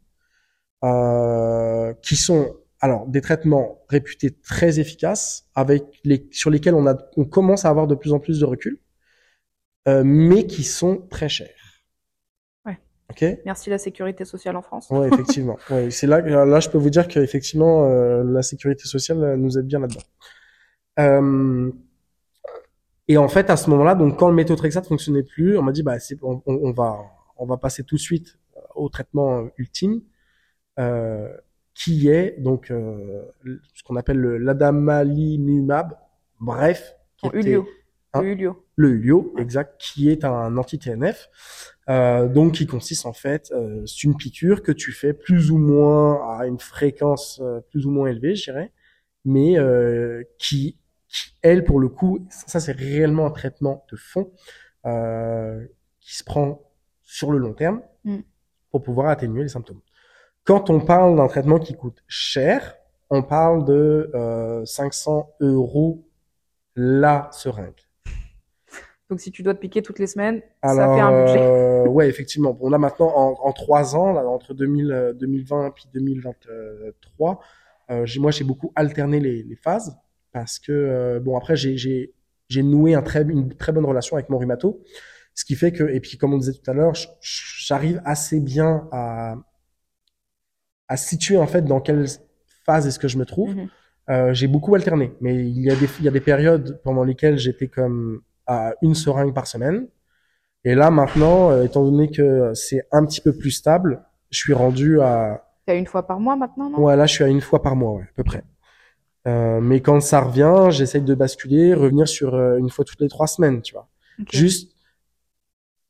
euh, qui sont alors des traitements réputés très efficaces, avec les sur lesquels on a on commence à avoir de plus en plus de recul, euh, mais qui sont très chers. Ouais. Ok? Merci la sécurité sociale en France. Ouais, effectivement. *laughs* ouais, c'est là, là, je peux vous dire qu'effectivement, euh, la sécurité sociale euh, nous aide bien là-dedans. Euh, et en fait, à ce moment-là, donc quand le méthotrexate fonctionnait plus, on m'a dit, bah, c'est, on, on- va, on va passer tout de suite au traitement ultime, euh, qui est donc euh, ce qu'on appelle le l'adalimumab. Bref, qui était- Ulio. Hein Le Ulio. le Ulio, exact, qui est un anti-TNF, euh, donc qui consiste en fait, euh, c'est une piqûre que tu fais plus ou moins à une fréquence euh, plus ou moins élevée, je dirais, mais euh, qui, qui, elle, pour le coup, ça c'est réellement un traitement de fond euh, qui se prend sur le long terme Mm. pour pouvoir atténuer les symptômes. Quand on parle d'un traitement qui coûte cher, on parle de euh, 500 euros la seringue. Donc si tu dois te piquer toutes les semaines, Alors, ça fait un budget. euh, *laughs* ouais, effectivement. On a maintenant en, en trois ans, là, entre 2000, euh, 2020 et puis 2023, euh, j'ai, moi, j'ai beaucoup alterné les, les phases parce que euh, bon, après, j'ai, j'ai, j'ai noué un très, une très bonne relation avec mon rhumato, ce qui fait que, et puis comme on disait tout à l'heure, j'arrive assez bien à à situer en fait dans quelle phase est-ce que je me trouve. Mhm. Euh, j'ai beaucoup alterné, mais il y a des il y a des périodes pendant lesquelles j'étais comme à une seringue par semaine. Et là maintenant, euh, étant donné que c'est un petit peu plus stable, je suis rendu à T'as une fois par mois maintenant, non? Ouais là je suis à une fois par mois ouais, à peu près. Euh, mais quand ça revient, j'essaye de basculer, revenir sur une fois toutes les trois semaines, tu vois. Juste,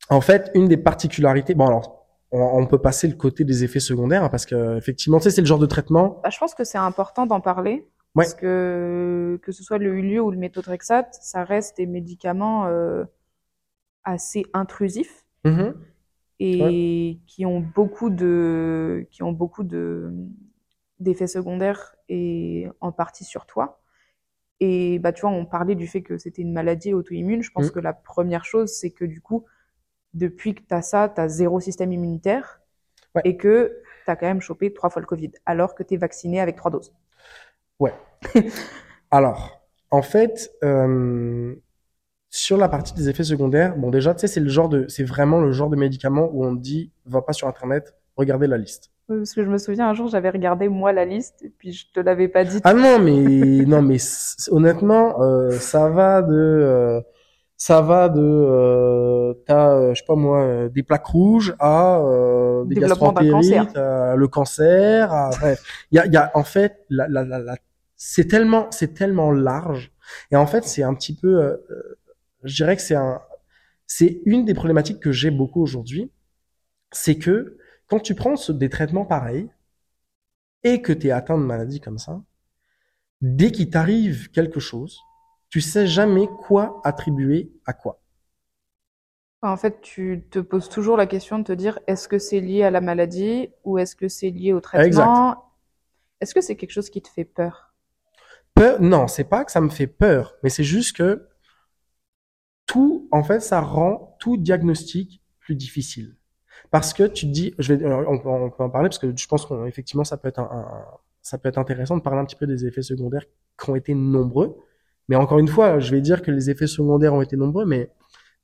en fait, une des particularités. Bon alors, on, on peut passer le côté des effets secondaires hein, parce que effectivement, tu sais, c'est le genre de traitement. Bah, je pense que c'est important d'en parler. Ouais. Parce que que ce soit le Ulio ou le méthotrexate, ça reste des médicaments euh, assez intrusifs Mhm. et qui ont beaucoup de qui ont beaucoup de d'effets secondaires et en partie sur toi. Et bah tu vois, on parlait du fait que c'était une maladie auto-immune. Je pense Mhm. que la première chose, c'est que du coup, depuis que tu as ça, tu as zéro système immunitaire Ouais. et que tu as quand même chopé trois fois le Covid, alors que tu es vacciné avec trois doses. *laughs* Alors, en fait, euh, sur la partie des effets secondaires, bon déjà, tu sais, c'est le genre de, c'est vraiment le genre de médicament où on dit, va pas sur internet, regardez la liste. Oui, Parce que je me souviens un jour, j'avais regardé moi la liste et puis je te l'avais pas dit. Ah non, mais non, mais honnêtement, euh, ça va de, euh, ça va de, euh, t'as, euh, je sais pas moi, euh, des plaques rouges à euh, des gastroentérites, à le cancer, à, bref, il y a, y a en fait, la, la, la, la- c'est tellement, c'est tellement large, et en fait, c'est un petit peu, euh, euh, je dirais que c'est un, c'est une des problématiques que j'ai beaucoup aujourd'hui, c'est que quand tu prends ce- des traitements pareils et que tu es atteint de maladies comme ça, dès qu'il t'arrive quelque chose, tu sais jamais quoi attribuer à quoi. En fait, tu te poses toujours la question de te dire est-ce que c'est lié à la maladie ou est-ce que c'est lié au traitement? Est-ce que c'est quelque chose qui te fait peur? Peur, non, c'est pas que ça me fait peur, mais c'est juste que tout, en fait, ça rend tout diagnostic plus difficile. Parce que tu te dis, je vais, euh, on, peut- on peut en parler parce que je pense qu'effectivement, ça peut être un, un- ça peut être intéressant de parler un petit peu des effets secondaires qui ont été nombreux. Mais encore une fois, je vais dire que les effets secondaires ont été nombreux, mais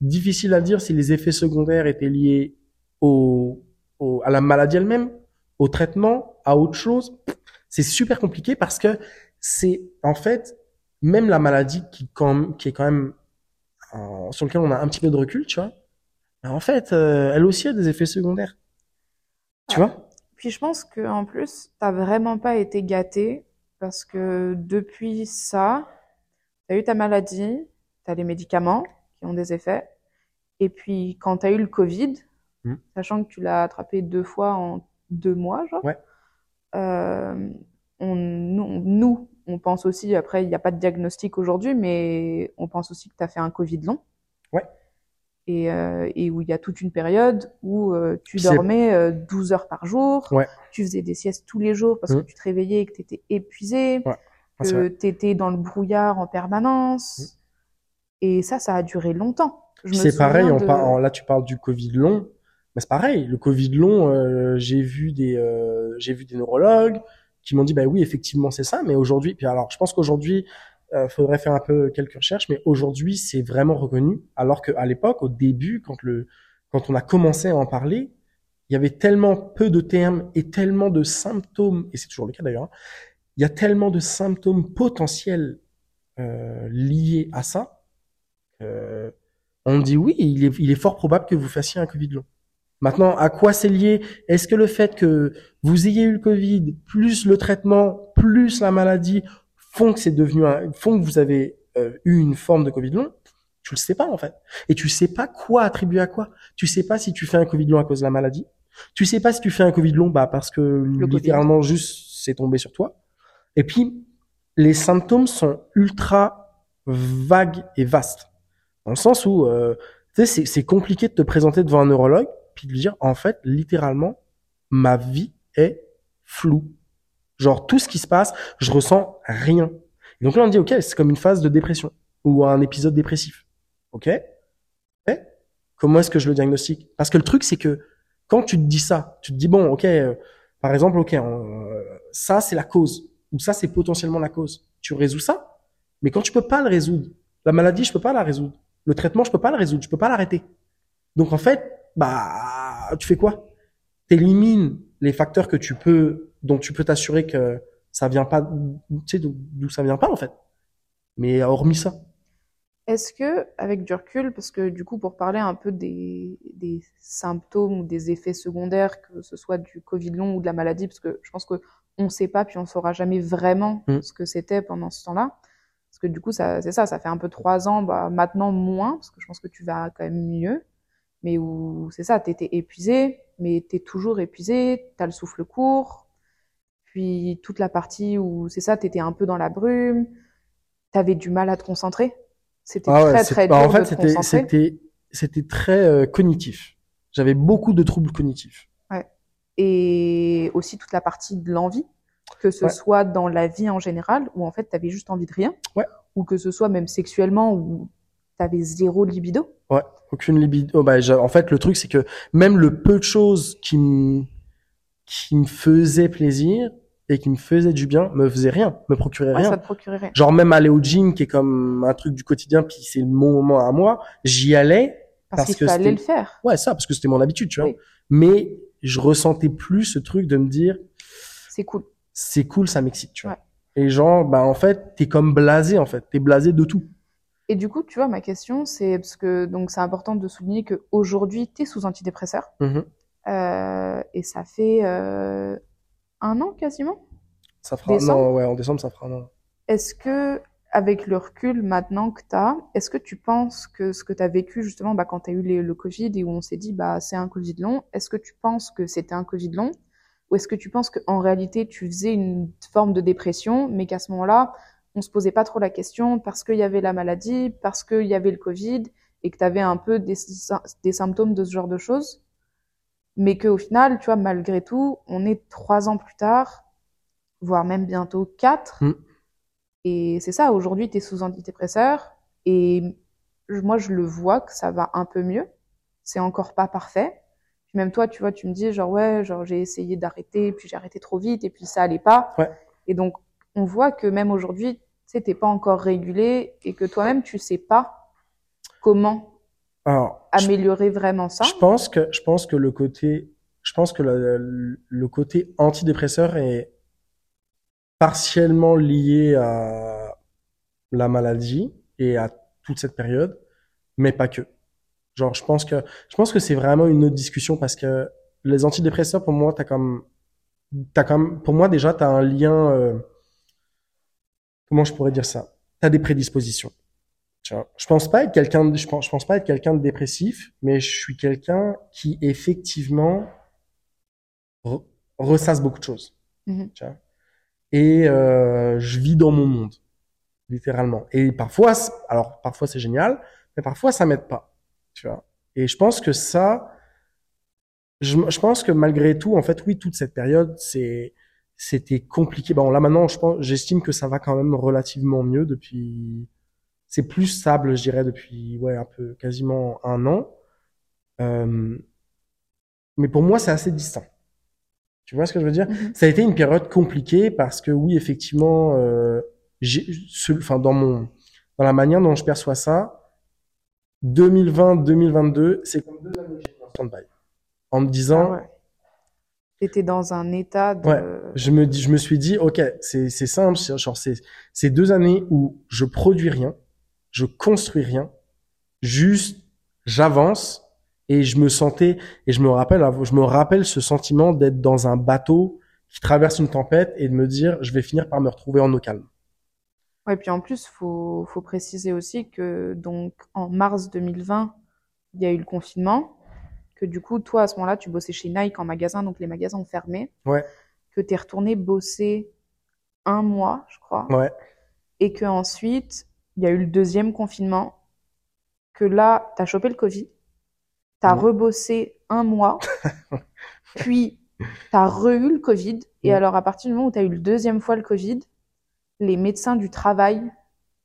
difficile à dire si les effets secondaires étaient liés au, au- à la maladie elle-même, au traitement, à autre chose. C'est super compliqué parce que c'est en fait même la maladie qui, quand, qui est quand même euh, sur lequel on a un petit peu de recul, tu vois. ben, en fait, euh, elle aussi a des effets secondaires. Tu Ouais. vois? Puis je pense que en plus, t'as vraiment pas été gâté parce que depuis ça, t'as eu ta maladie, t'as les médicaments qui ont des effets, et puis quand t'as eu le Covid, Mm. sachant que tu l'as attrapé deux fois en deux mois, genre, Ouais. euh, on, nous, on pense aussi, après, il n'y a pas de diagnostic aujourd'hui, mais on pense aussi que t'as fait un Covid long. Ouais. Et, euh, et où il y a toute une période où euh, tu dormais euh, 12 heures par jour, Ouais. tu faisais des siestes tous les jours parce Mhm. que tu te réveillais et que tu étais épuisé, Ouais. Que tu étais dans le brouillard en permanence. Et ça, ça a duré longtemps. C'est pareil, on par- là tu parles du Covid long, mais c'est pareil. Le Covid long, euh, j'ai vu des, euh, j'ai vu des neurologues qui m'ont dit bah oui effectivement c'est ça, mais aujourd'hui, puis alors je pense qu'aujourd'hui euh, faudrait faire un peu quelques recherches, mais aujourd'hui c'est vraiment reconnu, alors qu'à l'époque, au début, quand le, quand on a commencé à en parler, il y avait tellement peu de termes et tellement de symptômes, et c'est toujours le cas d'ailleurs. hein, il y a tellement de symptômes potentiels euh, liés à ça. euh, on dit oui, il est, il est fort probable que vous fassiez un Covid long. Maintenant, à quoi c'est lié? Est-ce que le fait que vous ayez eu le Covid, plus le traitement, plus la maladie, font que c'est devenu un, font que vous avez euh, eu une forme de Covid long? Tu le sais pas en fait. Et tu sais pas quoi attribuer à quoi. Tu sais pas si tu fais un Covid long à cause de la maladie. Tu sais pas si tu fais un Covid long, bah parce que littéralement juste c'est tombé sur toi. Et puis les symptômes sont ultra vagues et vastes. Dans le sens où, euh, tu sais, c'est- compliqué de te présenter devant un neurologue puis de lui dire, en fait, littéralement, ma vie est floue. Genre, tout ce qui se passe, je ressens rien. Et donc là, on dit, OK, c'est comme une phase de dépression ou un épisode dépressif. OK? Ok? Comment est-ce que je le diagnostique? Parce que le truc, c'est que quand tu te dis ça, tu te dis, bon, OK, euh, par exemple, OK, euh, ça, c'est la cause ou ça, c'est potentiellement la cause. Tu résous ça, mais quand tu peux pas le résoudre, la maladie, je peux pas la résoudre. Le traitement, je peux pas le résoudre, je peux pas l'arrêter. Donc en fait, bah, tu fais quoi? T'élimines les facteurs que tu peux, dont tu peux t'assurer que ça vient pas, tu sais d'où ça vient pas en fait. Mais hormis ça, Est-ce que, avec du recul, parce que du coup, pour parler un peu des, des symptômes ou des effets secondaires, que ce soit du Covid long ou de la maladie, parce que je pense que on sait pas, puis on saura jamais vraiment Mm. ce que c'était pendant ce temps-là. Parce que du coup, ça, c'est ça, ça fait un peu trois ans, bah, maintenant moins, parce que je pense que tu vas quand même mieux. Mais où, c'est ça, t'étais épuisé, mais t'es toujours épuisé, t'as le souffle court. Puis toute la partie où, c'est ça, t'étais un peu dans la brume, t'avais du mal à te concentrer. C'était Ah ouais, très très bah, dur en fait, c'était très euh, cognitif. J'avais beaucoup de troubles cognitifs. Et aussi toute la partie de l'envie, que ce Ouais. soit dans la vie en général, où en fait t'avais juste envie de rien, Ouais. ou que ce soit même sexuellement, où t'avais zéro libido. Ouais, aucune libido. Oh, bah, en fait, le truc, c'est que même le peu de choses qui me, qui me faisaient plaisir et qui me faisaient du bien me faisaient rien, me procuraient Ouais, rien. ça te procurait rien. Genre même aller au gym, qui est comme un truc du quotidien, puis c'est mon moment à moi, j'y allais. Parce, parce qu'il que fallait le faire. Ouais, ça, parce que c'était mon habitude, tu vois. Oui. Mais je ressentais plus ce truc de me dire, C'est cool. c'est cool, ça m'excite, tu vois. Ouais. Et genre, bah en fait, t'es comme blasé, en fait. T'es blasé de tout. Et du coup, tu vois, ma question, c'est parce que donc c'est important de souligner que aujourd'hui, t'es sous antidépresseur, Mhm. euh, et ça fait euh, un an quasiment? Ça fera, Décembre? non, ouais, en décembre, ça fera un an. Est-ce que, avec le recul maintenant que tu as, est-ce que tu penses que ce que tu as vécu justement bah, quand tu as eu le Covid et où on s'est dit bah c'est un Covid long, est-ce que tu penses que c'était un Covid long ou est-ce que tu penses qu'en réalité tu faisais une forme de dépression mais qu'à ce moment-là on se posait pas trop la question parce qu'il y avait la maladie, parce qu'il y avait le Covid et que tu avais un peu des, des symptômes de ce genre de choses mais qu'au final, tu vois, malgré tout, on est trois ans plus tard, voire même bientôt quatre, Mm. Et c'est ça, aujourd'hui, tu es sous antidépresseur et moi, je le vois que ça va un peu mieux. C'est encore pas parfait. Puis même toi, tu vois, tu me dis genre ouais, genre j'ai essayé d'arrêter, puis j'ai arrêté trop vite et puis ça allait pas. Ouais. Et donc on voit que même aujourd'hui, tu sais, t'es pas encore régulé et que toi-même tu sais pas comment Alors, je- améliorer vraiment ça. Je pense que je pense que le côté je pense que le, le côté antidépresseur est partiellement lié à la maladie et à toute cette période, mais pas que. Genre, je pense que je pense que c'est vraiment une autre discussion parce que les antidépresseurs, pour moi, t'as comme t'as comme pour moi déjà t'as un lien. euh, comment je pourrais dire ça? T'as des prédispositions. Tu vois, je pense pas être quelqu'un de, je pense, je pense pas être quelqu'un de dépressif, mais je suis quelqu'un qui effectivement re- ressasse beaucoup de choses. Mhm. Tu vois? Et euh, je vis dans mon monde, littéralement. Et parfois, alors parfois c'est génial, mais parfois ça m'aide pas. Tu vois. Et je pense que ça, je, je pense que malgré tout, en fait, oui, toute cette période, c'est c'était compliqué. Bon, là maintenant, je pense, j'estime que ça va quand même relativement mieux depuis. C'est plus stable, je dirais, depuis ouais un peu quasiment un an. Euh, mais pour moi, c'est assez distinct. Tu vois ce que je veux dire? Mhm. Ça a été une période compliquée parce que oui, effectivement, euh, j'ai, ce- enfin dans mon, dans la manière dont je perçois ça, 2020-2022, c'est comme deux années que j'ai mis en stand-by. En me disant, Ah ouais. T'étais dans un état de. Ouais. je me dis, je me suis dit, ok, c'est c'est simple, c'est- genre c'est c'est deux années où je produis rien, je construis rien, juste j'avance et je me sentais et je me rappelle, je me rappelle ce sentiment d'être dans un bateau qui traverse une tempête et de me dire, je vais finir par me retrouver en eau calme. Ouais, puis en plus, faut, faut préciser aussi que donc en mars 2020, il y a eu le confinement, que du coup, toi, à ce moment-là, tu bossais chez Nike en magasin, donc les magasins ont fermé, Ouais, que tu es retourné bosser un mois, je crois, ouais, et que ensuite, il y a eu le deuxième confinement, que là, tu as chopé le Covid, tu as Mhm. rebossé un mois, *laughs* puis tu as re-eu le Covid, et Mhm. alors à partir du moment où tu as eu le deuxième fois le Covid, les médecins du travail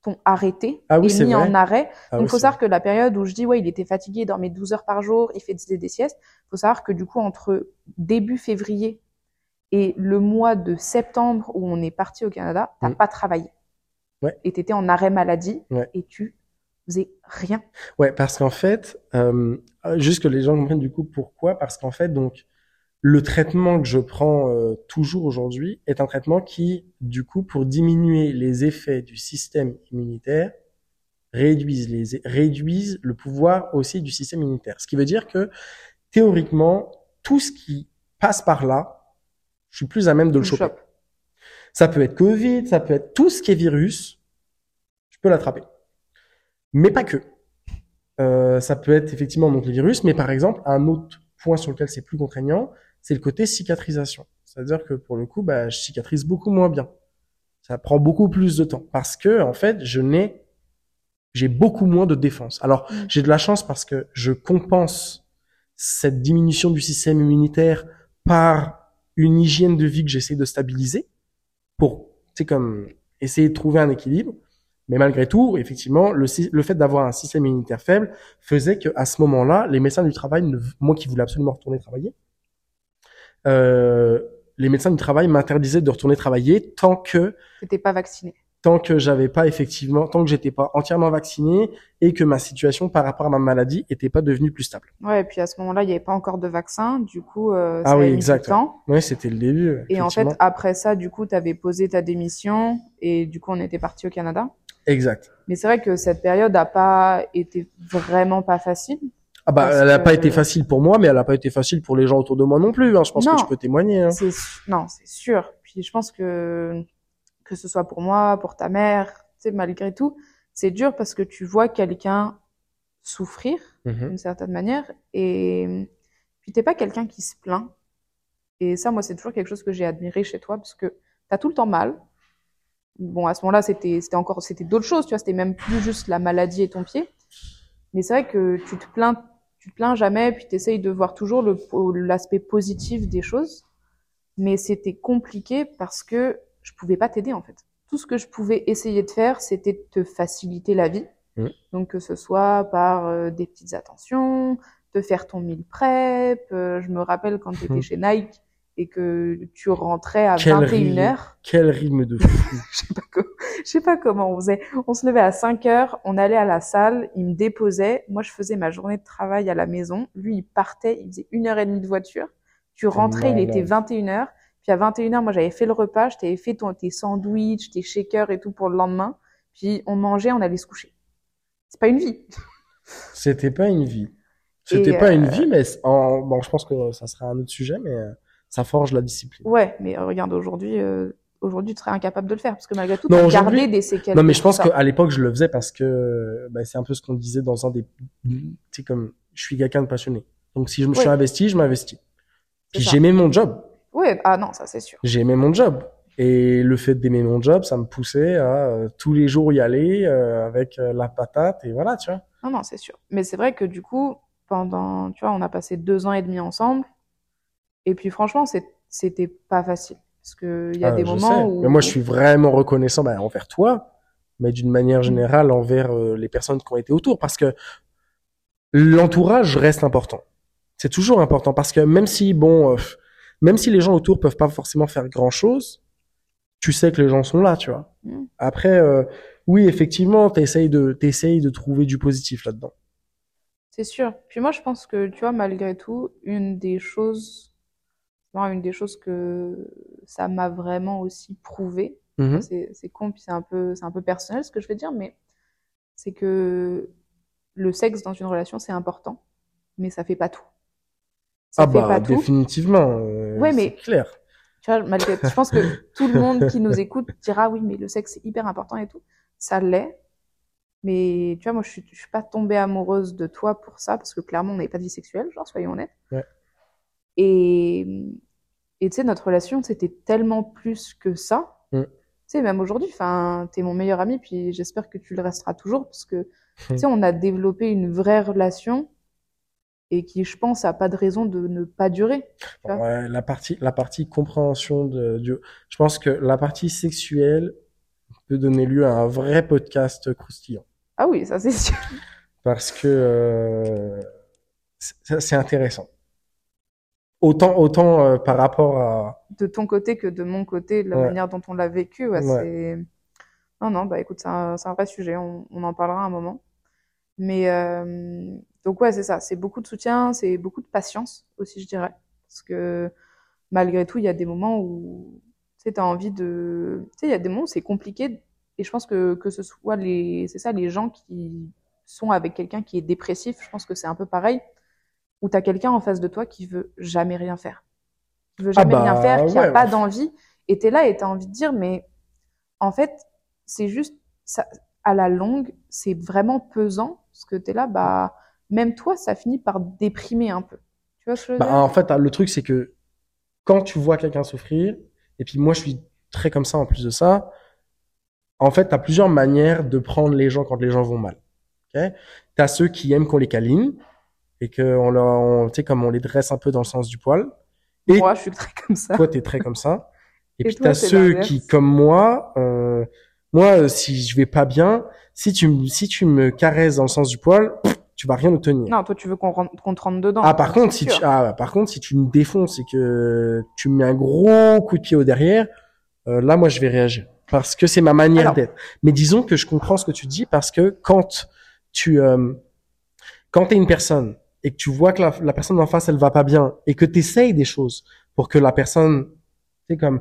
t'ont arrêté Ah oui, et mis vrai. en arrêt. Ah Donc, oui, faut savoir que la période où je dis, ouais, il était fatigué, il dormait 12 heures par jour, il faisait des siestes, faut savoir que du coup, entre début février et le mois de septembre où on est parti au Canada, t'as Mm. pas travaillé. Ouais. Et t'étais en arrêt maladie Ouais. et tu faisais rien. Ouais, parce qu'en fait, euh, juste que les gens comprennent du coup pourquoi, parce qu'en fait, donc, le traitement que je prends euh, toujours aujourd'hui est un traitement qui, du coup, pour diminuer les effets du système immunitaire, réduise les réduise le pouvoir aussi du système immunitaire. Ce qui veut dire que théoriquement, tout ce qui passe par là, je suis plus à même de le choper. Ça peut être Covid, ça peut être tout ce qui est virus, je peux l'attraper. Mais pas que. Euh, ça peut être effectivement donc les virus, mais par exemple, un autre point sur lequel c'est plus contraignant, c'est le côté cicatrisation. C'est-à-dire que pour le coup, bah, je cicatrise beaucoup moins bien. Ça prend beaucoup plus de temps parce que en fait, je n'ai j'ai beaucoup moins de défense. Alors, Mm. j'ai de la chance parce que je compense cette diminution du système immunitaire par une hygiène de vie que j'essaie de stabiliser pour, c'est comme essayer de trouver un équilibre. Mais malgré tout, effectivement, le, le fait d'avoir un système immunitaire faible faisait que à ce moment-là, les médecins du travail, ne- moi qui voulais absolument retourner travailler, euh, les médecins du travail m'interdisaient de retourner travailler tant que T'étais pas vacciné. tant que j'avais pas effectivement, tant que j'étais pas entièrement vacciné et que ma situation par rapport à ma maladie était pas devenue plus stable. Ouais, et puis à ce moment-là, il n'y avait pas encore de vaccin, du coup, euh, Ah oui, exact, temps. Ouais, c'était le début. Et en fait, après ça, du coup, tu avais posé ta démission et du coup, on était parti au Canada. Exact. Mais c'est vrai que cette période a pas été vraiment pas facile. Ah bah, elle a que- pas été facile pour moi, mais elle a pas été facile pour les gens autour de moi non plus. Hein. Je pense Non. que tu peux témoigner. Hein. Non, c'est sûr. Puis je pense que que ce soit pour moi, pour ta mère, tu sais, malgré tout, c'est dur parce que tu vois quelqu'un souffrir Mhm. d'une certaine manière et puis t'es pas quelqu'un qui se plaint. Et ça, moi, c'est toujours quelque chose que j'ai admiré chez toi parce que t'as tout le temps mal. Bon, à ce moment-là, c'était c'était encore c'était d'autres choses, tu vois, c'était même plus juste la maladie et ton pied. Mais c'est vrai que tu te plains tu te plains jamais puis t'essayes de voir toujours le l'aspect positif des choses. Mais c'était compliqué parce que je pouvais pas t'aider en fait. Tout ce que je pouvais essayer de faire, c'était de te faciliter la vie. Donc que ce soit par euh, des petites attentions, te faire ton meal prep. euh, je me rappelle quand *laughs* tu étais Mhm. chez Nike et que tu rentrais à Quel 21h. Quel rythme de fou. *laughs* Je sais pas, co- je sais pas comment on faisait. On se levait à 5 heures, on allait à la salle, il me déposait. Moi, je faisais ma journée de travail à la maison. Lui, il partait, il faisait une heure et demie de voiture. Tu rentrais, il était malade. 21 heures. Puis à 21h, moi, j'avais fait le repas, je t'avais fait ton, tes sandwichs, tes shakers et tout pour le lendemain. Puis on mangeait, on allait se coucher. C'est pas une vie. C'était pas une vie. C'était pas une euh, vie, mais en... bon, je pense que ça serait un autre sujet, mais euh, ça forge la discipline. Ouais, mais euh, regarde, aujourd'hui, euh, aujourd'hui, tu serais incapable de le faire parce que malgré tout, t'as aujourd'hui- gardé des séquelles. Non, mais je pense qu'à l'époque, je le faisais parce que bah, c'est un peu ce qu'on disait dans un des. Tu sais, comme je suis quelqu'un de passionné. Donc, si je me suis investi, je m'investis. Puis j'aimais mon job. Ouais, ah non, ça c'est sûr. J'aimais mon job. Et le fait d'aimer mon job, ça me poussait à euh, tous les jours y aller euh, avec euh, la patate et voilà, tu vois. Non, non, c'est sûr. Mais c'est vrai que du coup, pendant, tu vois, on a passé deux ans et demi ensemble. Et puis franchement, c'était pas facile. Parce que il y a Ah, des moments sais. où. Mais moi, je suis vraiment reconnaissant bah, envers toi, mais d'une manière Mm. générale envers euh, les personnes qui ont été autour, parce que l'entourage reste important. C'est toujours important parce que même si bon, euh, même si les gens autour peuvent pas forcément faire grand chose, tu sais que les gens sont là, tu vois. Mm. Après, euh, oui, effectivement, t'essayes de t'essayes de trouver du positif là-dedans. C'est sûr. Puis moi, je pense que, tu vois, malgré tout, une des choses, moi, une des choses que ça m'a vraiment aussi prouvé, Mhm. c'est con, puis c'est un peu, c'est un peu personnel ce que je vais dire, mais c'est que le sexe dans une relation, c'est important, mais ça fait pas tout. Ça Ah fait bah pas tout. définitivement, euh, Ouais, c'est mais- clair. Tu vois, malgré, je pense que *laughs* tout le monde qui nous écoute dira oui, mais le sexe c'est hyper important et tout. Ça l'est. Mais tu vois, moi je suis, je suis pas tombée amoureuse de toi pour ça, parce que clairement on n'avait pas de vie sexuelle, genre soyons honnêtes. Ouais. Et, tu sais, notre relation c'était tellement plus que ça. Mm. Tu sais, même aujourd'hui, enfin, t'es mon meilleur ami, puis j'espère que tu le resteras toujours, parce que tu sais, on a développé une vraie relation et qui, je pense, a pas de raison de ne pas durer. Ouais, la partie, la partie compréhension de, du, je pense que la partie sexuelle peut donner lieu à un vrai podcast croustillant. Ah oui, ça c'est sûr. Parce que, euh, c'est intéressant. Autant, autant euh, par rapport à, de ton côté que de mon côté, de la Ouais. manière dont on l'a vécu. Ouais. Non, non, bah écoute, c'est un, vrai sujet, on, on en parlera un moment. Mais euh, donc ouais, c'est ça, c'est beaucoup de soutien, c'est beaucoup de patience aussi, je dirais. Parce que malgré tout, il y a des moments où tu t'as envie de... Tu sais, il y a des moments où c'est compliqué. Et je pense que, que ce soit les... C'est ça, les gens qui sont avec quelqu'un qui est dépressif, je pense que c'est un peu pareil. Où t'as quelqu'un en face de toi qui veut jamais rien faire. Qui veut Ah jamais rien bah, faire, qui a ouais. pas d'envie. Et t'es là et t'as envie de dire, mais en fait, c'est juste, ça, à la longue, c'est vraiment pesant. Parce que t'es là, bah, même toi, ça finit par déprimer un peu. Tu vois ce que je veux bah, dire? en fait, le truc, c'est que quand tu vois quelqu'un souffrir, et puis moi, je suis très comme ça en plus de ça, en fait, t'as plusieurs manières de prendre les gens quand les gens vont mal. Ok? T'as ceux qui aiment qu'on les câline, et que on leur, on, tu sais, comme on les dresse un peu dans le sens du poil. Et Moi, je suis très comme ça. toi, t'es très comme ça. *laughs* Et, Et puis t'as ceux qui, comme moi, euh, moi, si je vais pas bien, si tu me, si tu me caresses dans le sens du poil, tu vas rien obtenir. Non, toi, tu veux qu'on te rentre dedans. Ah, par contre, si sûr. tu, ah, par contre, si tu me défonces et que tu me mets un gros coup de pied au derrière, euh, là, moi, je vais réagir. Parce que c'est ma manière d'être. Mais disons que je comprends ce que tu dis parce que quand tu, euh, quand t'es une personne et que tu vois que la, personne en face, elle va pas bien et que t'essayes des choses pour que la personne, tu sais, comme,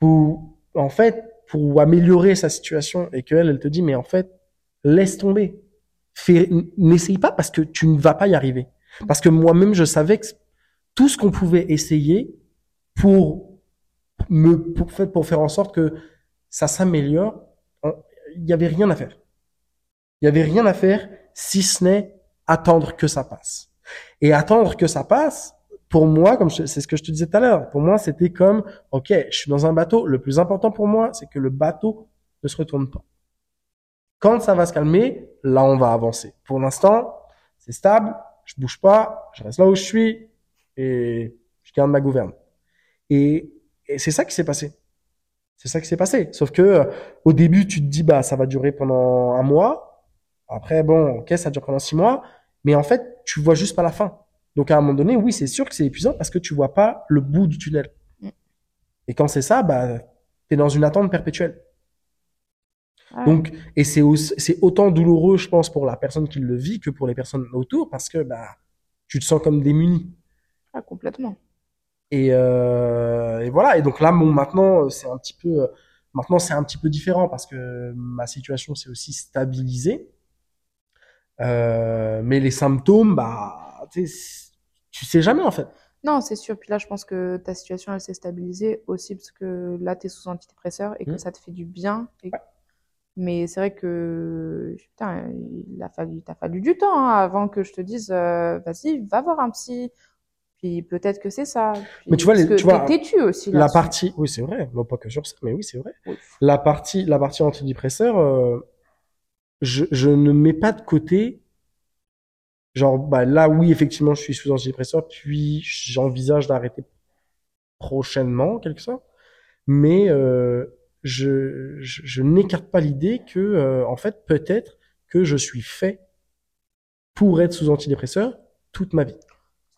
pour, en fait, pour améliorer sa situation et qu'elle, elle te dit, mais en fait, laisse tomber. Fais, n'essaye pas parce que tu ne vas pas y arriver. Parce que moi-même, je savais que tout ce qu'on pouvait essayer pour me, pour, pour faire en sorte que ça s'améliore, il y avait rien à faire. Il y avait rien à faire si ce n'est attendre que ça passe. Et attendre que ça passe, pour moi, comme c'est ce que je te disais tout à l'heure, pour moi, c'était comme, ok, je suis dans un bateau. Le plus important pour moi, c'est que le bateau ne se retourne pas. Quand ça va se calmer, là, on va avancer. Pour l'instant, c'est stable, je bouge pas, je reste là où je suis et je garde ma gouverne. Et, et c'est ça qui s'est passé. C'est ça qui s'est passé. Sauf que euh, au début, tu te dis bah ça va durer pendant un mois. Après bon, ok, ça dure pendant six mois, mais en fait, tu vois juste pas la fin. Donc à un moment donné, oui, c'est sûr que c'est épuisant parce que tu vois pas le bout du tunnel. Mm. Et quand c'est ça, bah t'es dans une attente perpétuelle. Donc, et c'est autant douloureux, je pense, pour la personne qui le vit que pour les personnes autour, parce que bah, tu te sens comme démuni. Ah, complètement. Et, euh, et voilà. Et donc là, bon, maintenant, c'est un petit peu, maintenant, c'est un petit peu différent parce que ma situation s'est aussi stabilisée. Euh, mais les symptômes, bah, tu sais, jamais en fait. Non, c'est sûr. Puis là, je pense que ta situation, elle s'est stabilisée aussi parce que là, tu es sous antidépresseur et que Mhm. ça te fait du bien. Et- Ouais. Mais c'est vrai que, putain, il a fallu, il t'a fallu du temps hein, avant que je te dise, euh, vas-y, va voir un psy. Puis peut-être que c'est ça. Puis- Mais tu vois, les- tu vois, têtu aussi La partie, oui, c'est vrai. Non, pas que sur ça, mais oui, c'est vrai. Oui. La partie, la partie antidépresseur, euh, je, je ne mets pas de côté. Genre, bah, là, oui, effectivement, je suis sous antidépresseur, puis j'envisage d'arrêter prochainement, quelque sorte. Mais, euh, je, je, je n'écarte pas l'idée que, euh, en fait, peut-être que je suis fait pour être sous antidépresseur toute ma vie.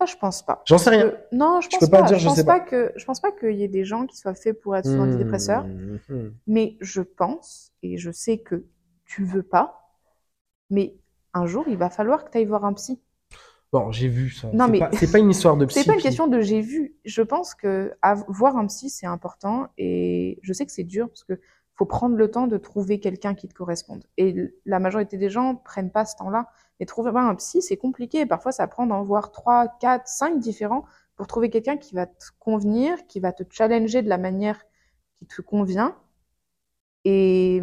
Ça, je pense pas. J'en sais rien. Que- non, je Je pense peux pas pas. dire, je je pense sais pas que, je pense pas qu'il y ait des gens qui soient faits pour être sous antidépresseur. Mmh. Mais je pense, et je sais que tu veux pas, mais un jour, il va falloir que tu ailles voir un psy. Bon, j'ai vu ça. Non, mais- pas- c'est pas une histoire de psy. *laughs* C'est pas une question de j'ai vu. Je pense que voir un psy, c'est important. Et je sais que c'est dur parce que faut prendre le temps de trouver quelqu'un qui te corresponde. Et la majorité des gens prennent pas ce temps-là. Mais trouver un psy, c'est compliqué. Parfois, ça prend d'en voir trois, quatre, cinq différents pour trouver quelqu'un qui va te convenir, qui va te challenger de la manière qui te convient et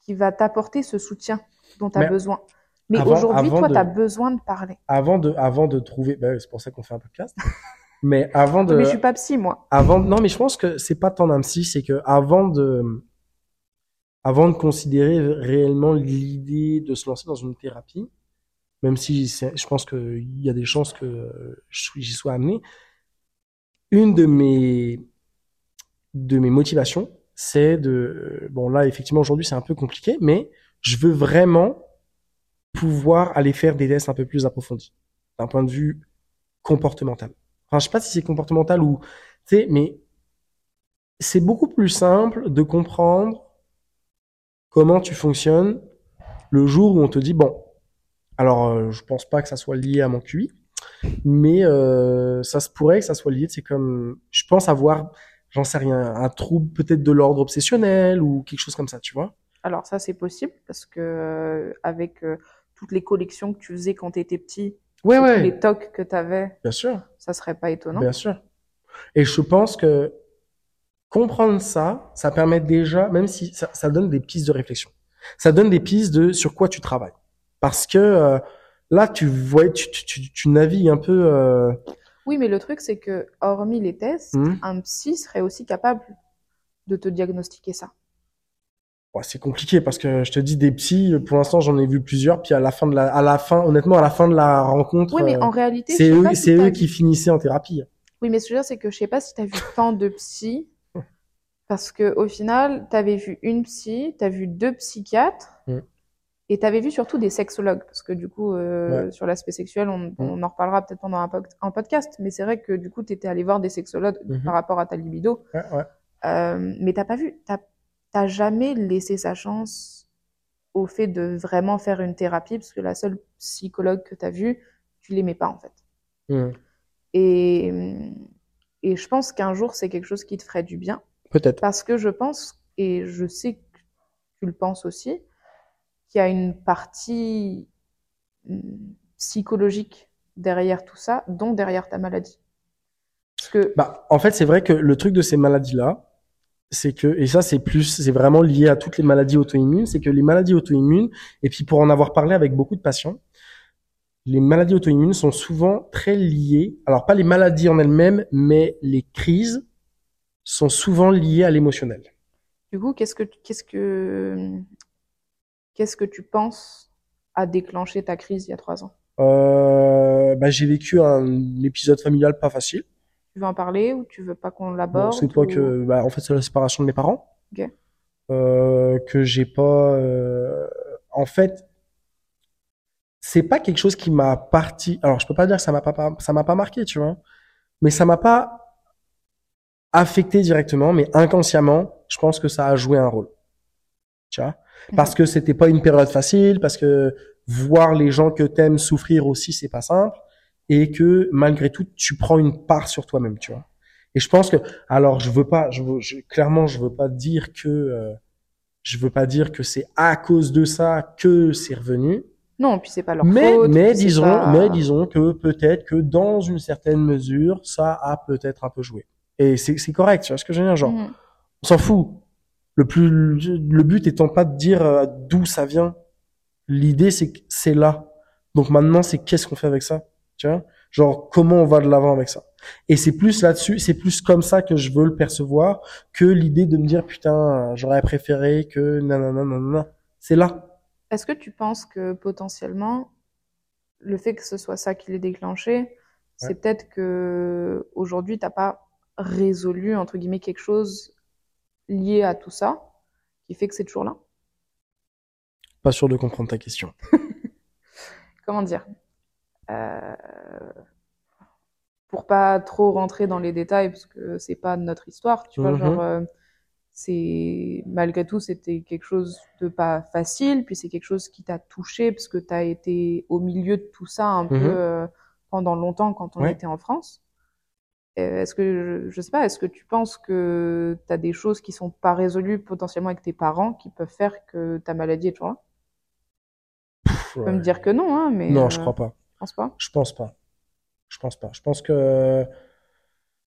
qui va t'apporter ce soutien dont tu as Mais besoin. Mais aujourd'hui, toi, tu as besoin de parler. avant de, avant de trouver, bah, c'est pour ça qu'on fait un podcast. *laughs* mais avant de, Mais je suis pas psy, moi. avant, non, mais je pense que c'est pas tant un psy, c'est que avant de, avant de considérer réellement l'idée de se lancer dans une thérapie, même si je pense qu'il y a des chances que j'y sois amené, une de mes, de mes motivations, c'est de, bon là, effectivement, aujourd'hui, c'est un peu compliqué, mais je veux vraiment pouvoir aller faire des tests un peu plus approfondis, d'un point de vue comportemental. Enfin, je sais pas si c'est comportemental ou, tu sais, mais c'est beaucoup plus simple de comprendre comment tu fonctionnes le jour où on te dit, bon, alors euh, je pense pas que ça soit lié à mon QI, mais euh, ça se pourrait que ça soit lié, c'est comme, je pense avoir, j'en sais rien, un trouble peut-être de l'ordre obsessionnel ou quelque chose comme ça, tu vois. Alors ça, c'est possible parce que euh, avec euh, toutes les collections que tu faisais quand tu étais petit, Ouais, tous ouais, les tocs que tu avais, bien sûr. ça serait pas étonnant. Bien sûr. Et je pense que comprendre ça, ça permet déjà, même si ça, ça donne des pistes de réflexion, ça donne des pistes de sur quoi tu travailles. Parce que euh, là, tu vois, tu, tu, tu, tu navigues un peu. Oui, mais le truc, c'est que hormis les tests, Mhm. un psy serait aussi capable de te diagnostiquer ça. ouais, c'est compliqué parce que je te dis des psys. Pour l'instant, j'en ai vu plusieurs. Puis à la fin de la, à la fin, honnêtement, à la fin de la rencontre, Oui, mais euh, en réalité, c'est eux, si vu- qui finissaient en thérapie. Oui, mais ce que je veux dire, c'est que je sais pas si tu as vu tant de psy, *laughs* parce que au final, tu avais vu une psy, tu as vu deux psychiatres, Mm. Et tu avais vu surtout des sexologues, parce que du coup, euh, sur l'aspect sexuel, on, on en reparlera peut-être pendant un, po- un podcast, mais c'est vrai que du coup, tu étais allé voir des sexologues Mhm. par rapport à ta libido, Ouais, ouais. euh, mais t'as pas vu, t'as t'as jamais laissé sa chance au fait de vraiment faire une thérapie, parce que la seule psychologue que tu as vue, tu l'aimais pas en fait. Mhm. Et, et je pense qu'un jour, c'est quelque chose qui te ferait du bien. Peut-être. Parce que je pense, et je sais que tu le penses aussi, qu'il y a une partie hum, psychologique derrière tout ça, dont derrière ta maladie. Parce que, Bah, en fait, c'est vrai que le truc de ces maladies-là, c'est que, et ça, c'est plus, c'est vraiment lié à toutes les maladies auto-immunes, c'est que les maladies auto-immunes, et puis pour en avoir parlé avec beaucoup de patients, les maladies auto-immunes sont souvent très liées, alors pas les maladies en elles-mêmes, mais les crises sont souvent liées à l'émotionnel. du coup, qu'est-ce que, qu'est-ce que, qu'est-ce que tu penses a déclenché ta crise il y a trois ans? Euh, bah, j'ai vécu un épisode familial pas facile. Tu veux en parler ou tu veux pas qu'on Bon, l'aborde? c'est toi ou- que, bah, en fait, c'est la séparation de mes parents. Euh, que j'ai pas, euh, en fait, c'est pas quelque chose qui m'a parti. Alors, je peux pas dire que ça m'a pas, ça m'a pas marqué, tu vois. Mais ça m'a pas affecté directement, mais inconsciemment, je pense que ça a joué un rôle. Tu vois? Parce que c'était pas une période facile, parce que voir les gens que t'aimes souffrir aussi, c'est pas simple. Et que, malgré tout, tu prends une part sur toi-même, tu vois. Et je pense que, alors, je veux pas, je veux, je- clairement, je veux pas dire que, euh, je veux pas dire que c'est à cause de ça que c'est revenu. Non, puis c'est pas leur Mais, faute. mais disons, pas- mais disons que peut-être que dans une certaine mesure, ça a peut-être un peu joué. Et c'est, c'est correct, tu vois ce que je veux dire, genre, Mhm. on s'en fout. Le plus, le but étant pas de dire euh, d'où ça vient. L'idée, c'est que c'est là. Donc maintenant, c'est qu'est-ce qu'on fait avec ça, tu vois? Genre, comment on va de l'avant avec ça? Et c'est plus là-dessus, c'est plus comme ça que je veux le percevoir que l'idée de me dire, putain, j'aurais préféré que nanana, nanana. C'est là. Est-ce que tu penses que potentiellement, le fait que ce soit ça qui l'ait déclenché, c'est peut-être que aujourd'hui t'as pas résolu entre guillemets quelque chose lié à tout ça, qui fait que c'est toujours là? Pas sûr de comprendre ta question. *laughs* Comment dire? Euh, pour pas trop rentrer dans les détails, parce que c'est pas notre histoire, tu vois, Mhm. genre, euh, c'est, malgré tout, c'était quelque chose de pas facile, puis c'est quelque chose qui t'a touché, parce que t'as été au milieu de tout ça un peu, Mhm. euh, pendant longtemps quand on Ouais. était en France. Euh, Est-ce que, je, je sais pas, est-ce que tu penses que t'as des choses qui sont pas résolues potentiellement avec tes parents qui peuvent faire que ta maladie est toujours là? Tu peux me dire que non, hein, mais. Non, euh, je crois pas. Je pense pas? Je pense pas. Je pense pas. Je pense que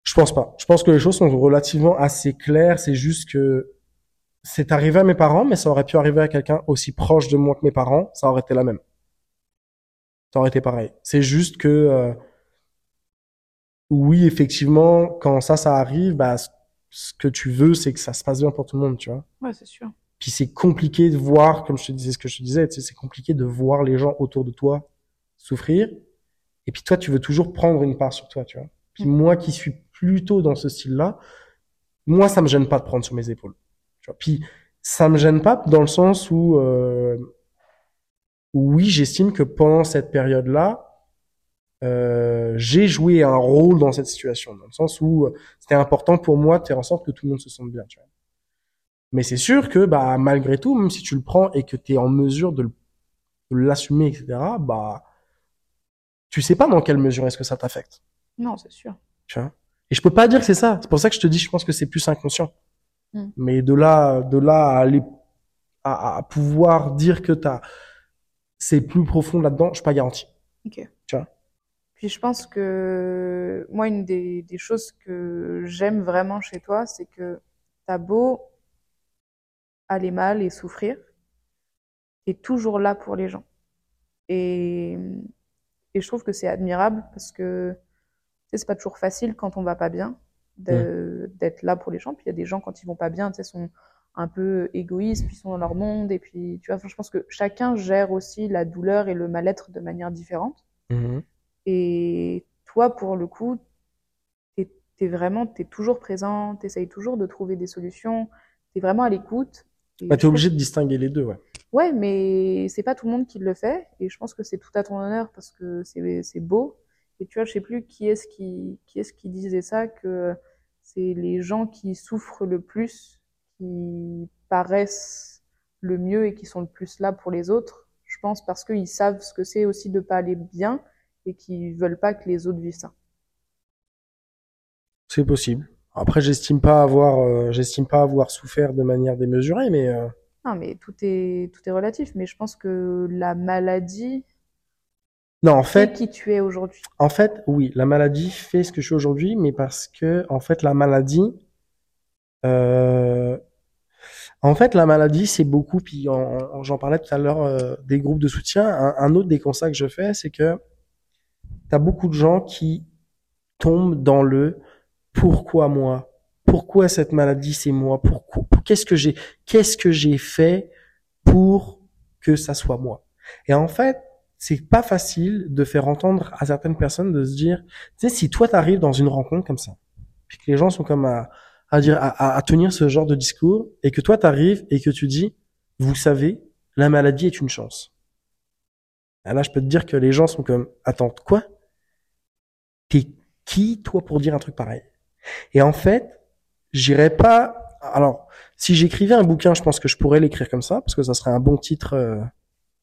je pense pas. Je pense que les choses sont relativement assez claires. C'est juste que c'est arrivé à mes parents, mais ça aurait pu arriver à quelqu'un aussi proche de moi que mes parents. Ça aurait été la même. Ça aurait été pareil. C'est juste que euh, oui, effectivement, quand ça, ça arrive, bah, ce- que tu veux, c'est que ça se passe bien pour tout le monde, tu vois. Ouais, c'est sûr. Puis c'est compliqué de voir, comme je te disais ce que je te disais, tu sais, c'est compliqué de voir les gens autour de toi souffrir. Et puis toi, tu veux toujours prendre une part sur toi, tu vois. Puis Mm. moi qui suis plutôt dans ce style-là, moi, ça me gêne pas de prendre sur mes épaules. Tu vois. Puis ça me gêne pas dans le sens où, euh, oui, j'estime que pendant cette période-là, euh, j'ai joué un rôle dans cette situation, dans le sens où euh, c'était important pour moi de faire en sorte que tout le monde se sente bien, tu vois. Mais c'est sûr que, bah, malgré tout, même si tu le prends et que tu es en mesure de l'assumer, etc., bah, tu sais pas dans quelle mesure est-ce que ça t'affecte, Non, c'est sûr. tu vois? Et je peux pas dire que c'est ça. C'est pour ça que je te dis, je pense que c'est plus inconscient. Mm. Mais de là, de là à aller, à, à pouvoir dire que t'as, c'est plus profond là-dedans, je suis pas garanti. Ok. Puis je pense que moi, une des, des choses que j'aime vraiment chez toi, c'est que t'as beau aller mal et souffrir, t'es toujours là pour les gens. Et, et je trouve que c'est admirable parce que c'est pas toujours facile quand on va pas bien de- d'être là pour les gens. Puis il y a des gens quand ils vont pas bien, tu sais, sont un peu égoïstes, puis ils sont dans leur monde. Et puis, tu vois, je pense que chacun gère aussi la douleur et le mal-être de manière différente. Et toi, pour le coup, t'es, t'es vraiment, t'es toujours présent, t'essayes toujours de trouver des solutions, t'es vraiment à l'écoute. Bah, t'es obligé de distinguer les deux, ouais. Ouais, mais c'est pas tout le monde qui le fait, et je pense que c'est tout à ton honneur parce que c'est c'est beau. Et tu vois, je sais plus qui est-ce qui qui est-ce qui disait ça que c'est les gens qui souffrent le plus qui paraissent le mieux et qui sont le plus là pour les autres. Je pense parce qu'ils savent ce que c'est aussi de pas aller bien et qui veulent pas que les autres vivent ça. C'est possible. Après, j'estime pas avoir, euh, j'estime pas avoir souffert de manière démesurée, mais euh, Non, mais tout est tout est relatif. Mais je pense que la maladie non, en fait fait, qui tu es aujourd'hui. en fait, oui, la maladie fait ce que je suis aujourd'hui, mais parce que, en fait, la maladie, euh, en fait, la maladie, c'est beaucoup. Puis, en- en- j'en parlais tout à l'heure des groupes de soutien. Un, un autre des constats que je fais, c'est que t'as beaucoup de gens qui tombent dans le pourquoi moi Pourquoi cette maladie c'est moi? Pourquoi Qu'est-ce que j'ai Qu'est-ce que j'ai fait pour que ça soit moi? Et en fait, c'est pas facile de faire entendre à certaines personnes de se dire, tu sais, si toi t'arrives dans une rencontre comme ça, puis que les gens sont comme à, à dire, à, tenir ce genre de discours, et que toi t'arrives et que tu dis, vous savez, la maladie est une chance. Et là, je peux te dire que les gens sont comme, attends, quoi? Qui, toi, pour dire un truc pareil? Et en fait, j'irais pas. Alors, si j'écrivais un bouquin, je pense que je pourrais l'écrire comme ça, parce que ça serait un bon titre. euh,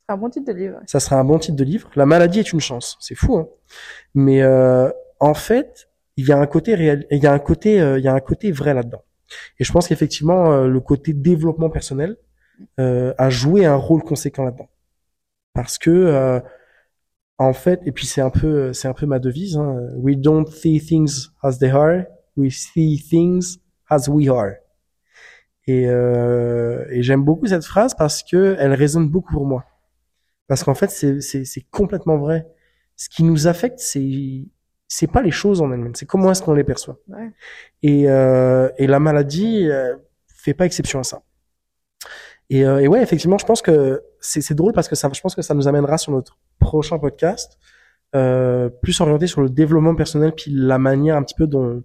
un bon titre de livre. ouais. ça serait un bon titre de livre. La maladie est une chance. C'est fou, hein. Mais euh, en fait, il y a un côté réel, il y a un côté, il y a un côté vrai là-dedans. Et je pense qu'effectivement, le côté développement personnel a joué un rôle conséquent là-dedans, parce que en fait, et puis c'est un peu, c'est un peu ma devise. Hein, we don't see things as they are, we see things as we are. Et, euh, et j'aime beaucoup cette phrase parce que elle résonne beaucoup pour moi. Parce qu'en fait, c'est, c'est, c'est complètement vrai. Ce qui nous affecte, c'est c'est pas les choses en elles-mêmes, c'est comment est-ce qu'on les perçoit. Ouais. Et, euh, et la maladie euh, fait pas exception à ça. Et, euh, et ouais, effectivement, je pense que c'est, c'est drôle parce que ça, je pense que ça nous amènera sur notre prochain podcast, euh, plus orienté sur le développement personnel, puis la manière un petit peu dont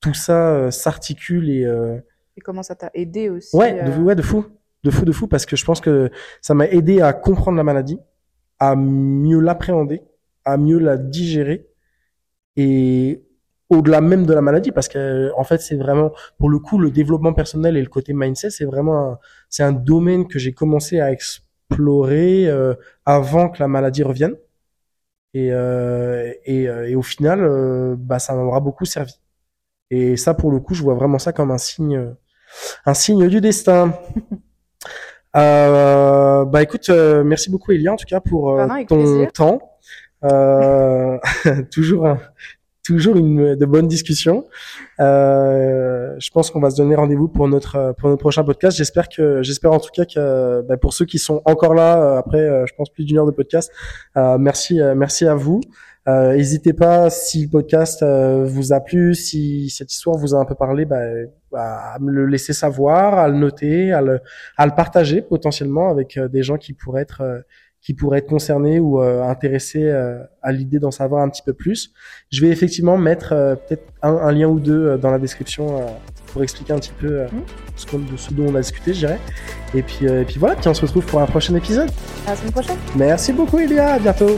tout ça euh, s'articule et, euh, Et comment ça t'a aidé aussi Ouais, de, ouais, de fou, de fou, de fou, parce que je pense que ça m'a aidé à comprendre la maladie, à mieux l'appréhender, à mieux la digérer, et au-delà même de la maladie, parce que en fait, c'est vraiment, pour le coup, le développement personnel et le côté mindset, c'est vraiment, un, c'est un domaine que j'ai commencé à explorer euh, avant que la maladie revienne, et euh, et, euh, et au final, bah, ça m'aura beaucoup servi. Et ça, pour le coup, je vois vraiment ça comme un signe un signe du destin. *laughs* Euh, bah écoute, euh, merci beaucoup Elia en tout cas pour euh, Bah non, ton plaisir. temps. Euh, *laughs* toujours un- toujours une de bonnes discussions. Euh, je pense qu'on va se donner rendez-vous pour notre pour notre prochain podcast. J'espère que j'espère en tout cas que bah, pour ceux qui sont encore là euh, après euh, je pense plus d'une heure de podcast, euh, merci euh, merci à vous. Euh, N'hésitez pas si le podcast vous a plu, si cette histoire vous a un peu parlé, bah, à me le laisser savoir, à le noter, à le, à le partager potentiellement avec des gens qui pourraient être qui pourraient être concernés ou euh, intéressés euh, à l'idée d'en savoir un petit peu plus. Je vais effectivement mettre euh, peut-être un, un lien ou deux euh, dans la description euh, pour expliquer un petit peu euh, Mhm. ce, qu'on- de ce dont on a discuté, je dirais. Et puis, euh, et puis voilà, puis on se retrouve pour un prochain épisode. À la semaine prochaine. Merci beaucoup, Elia. À bientôt.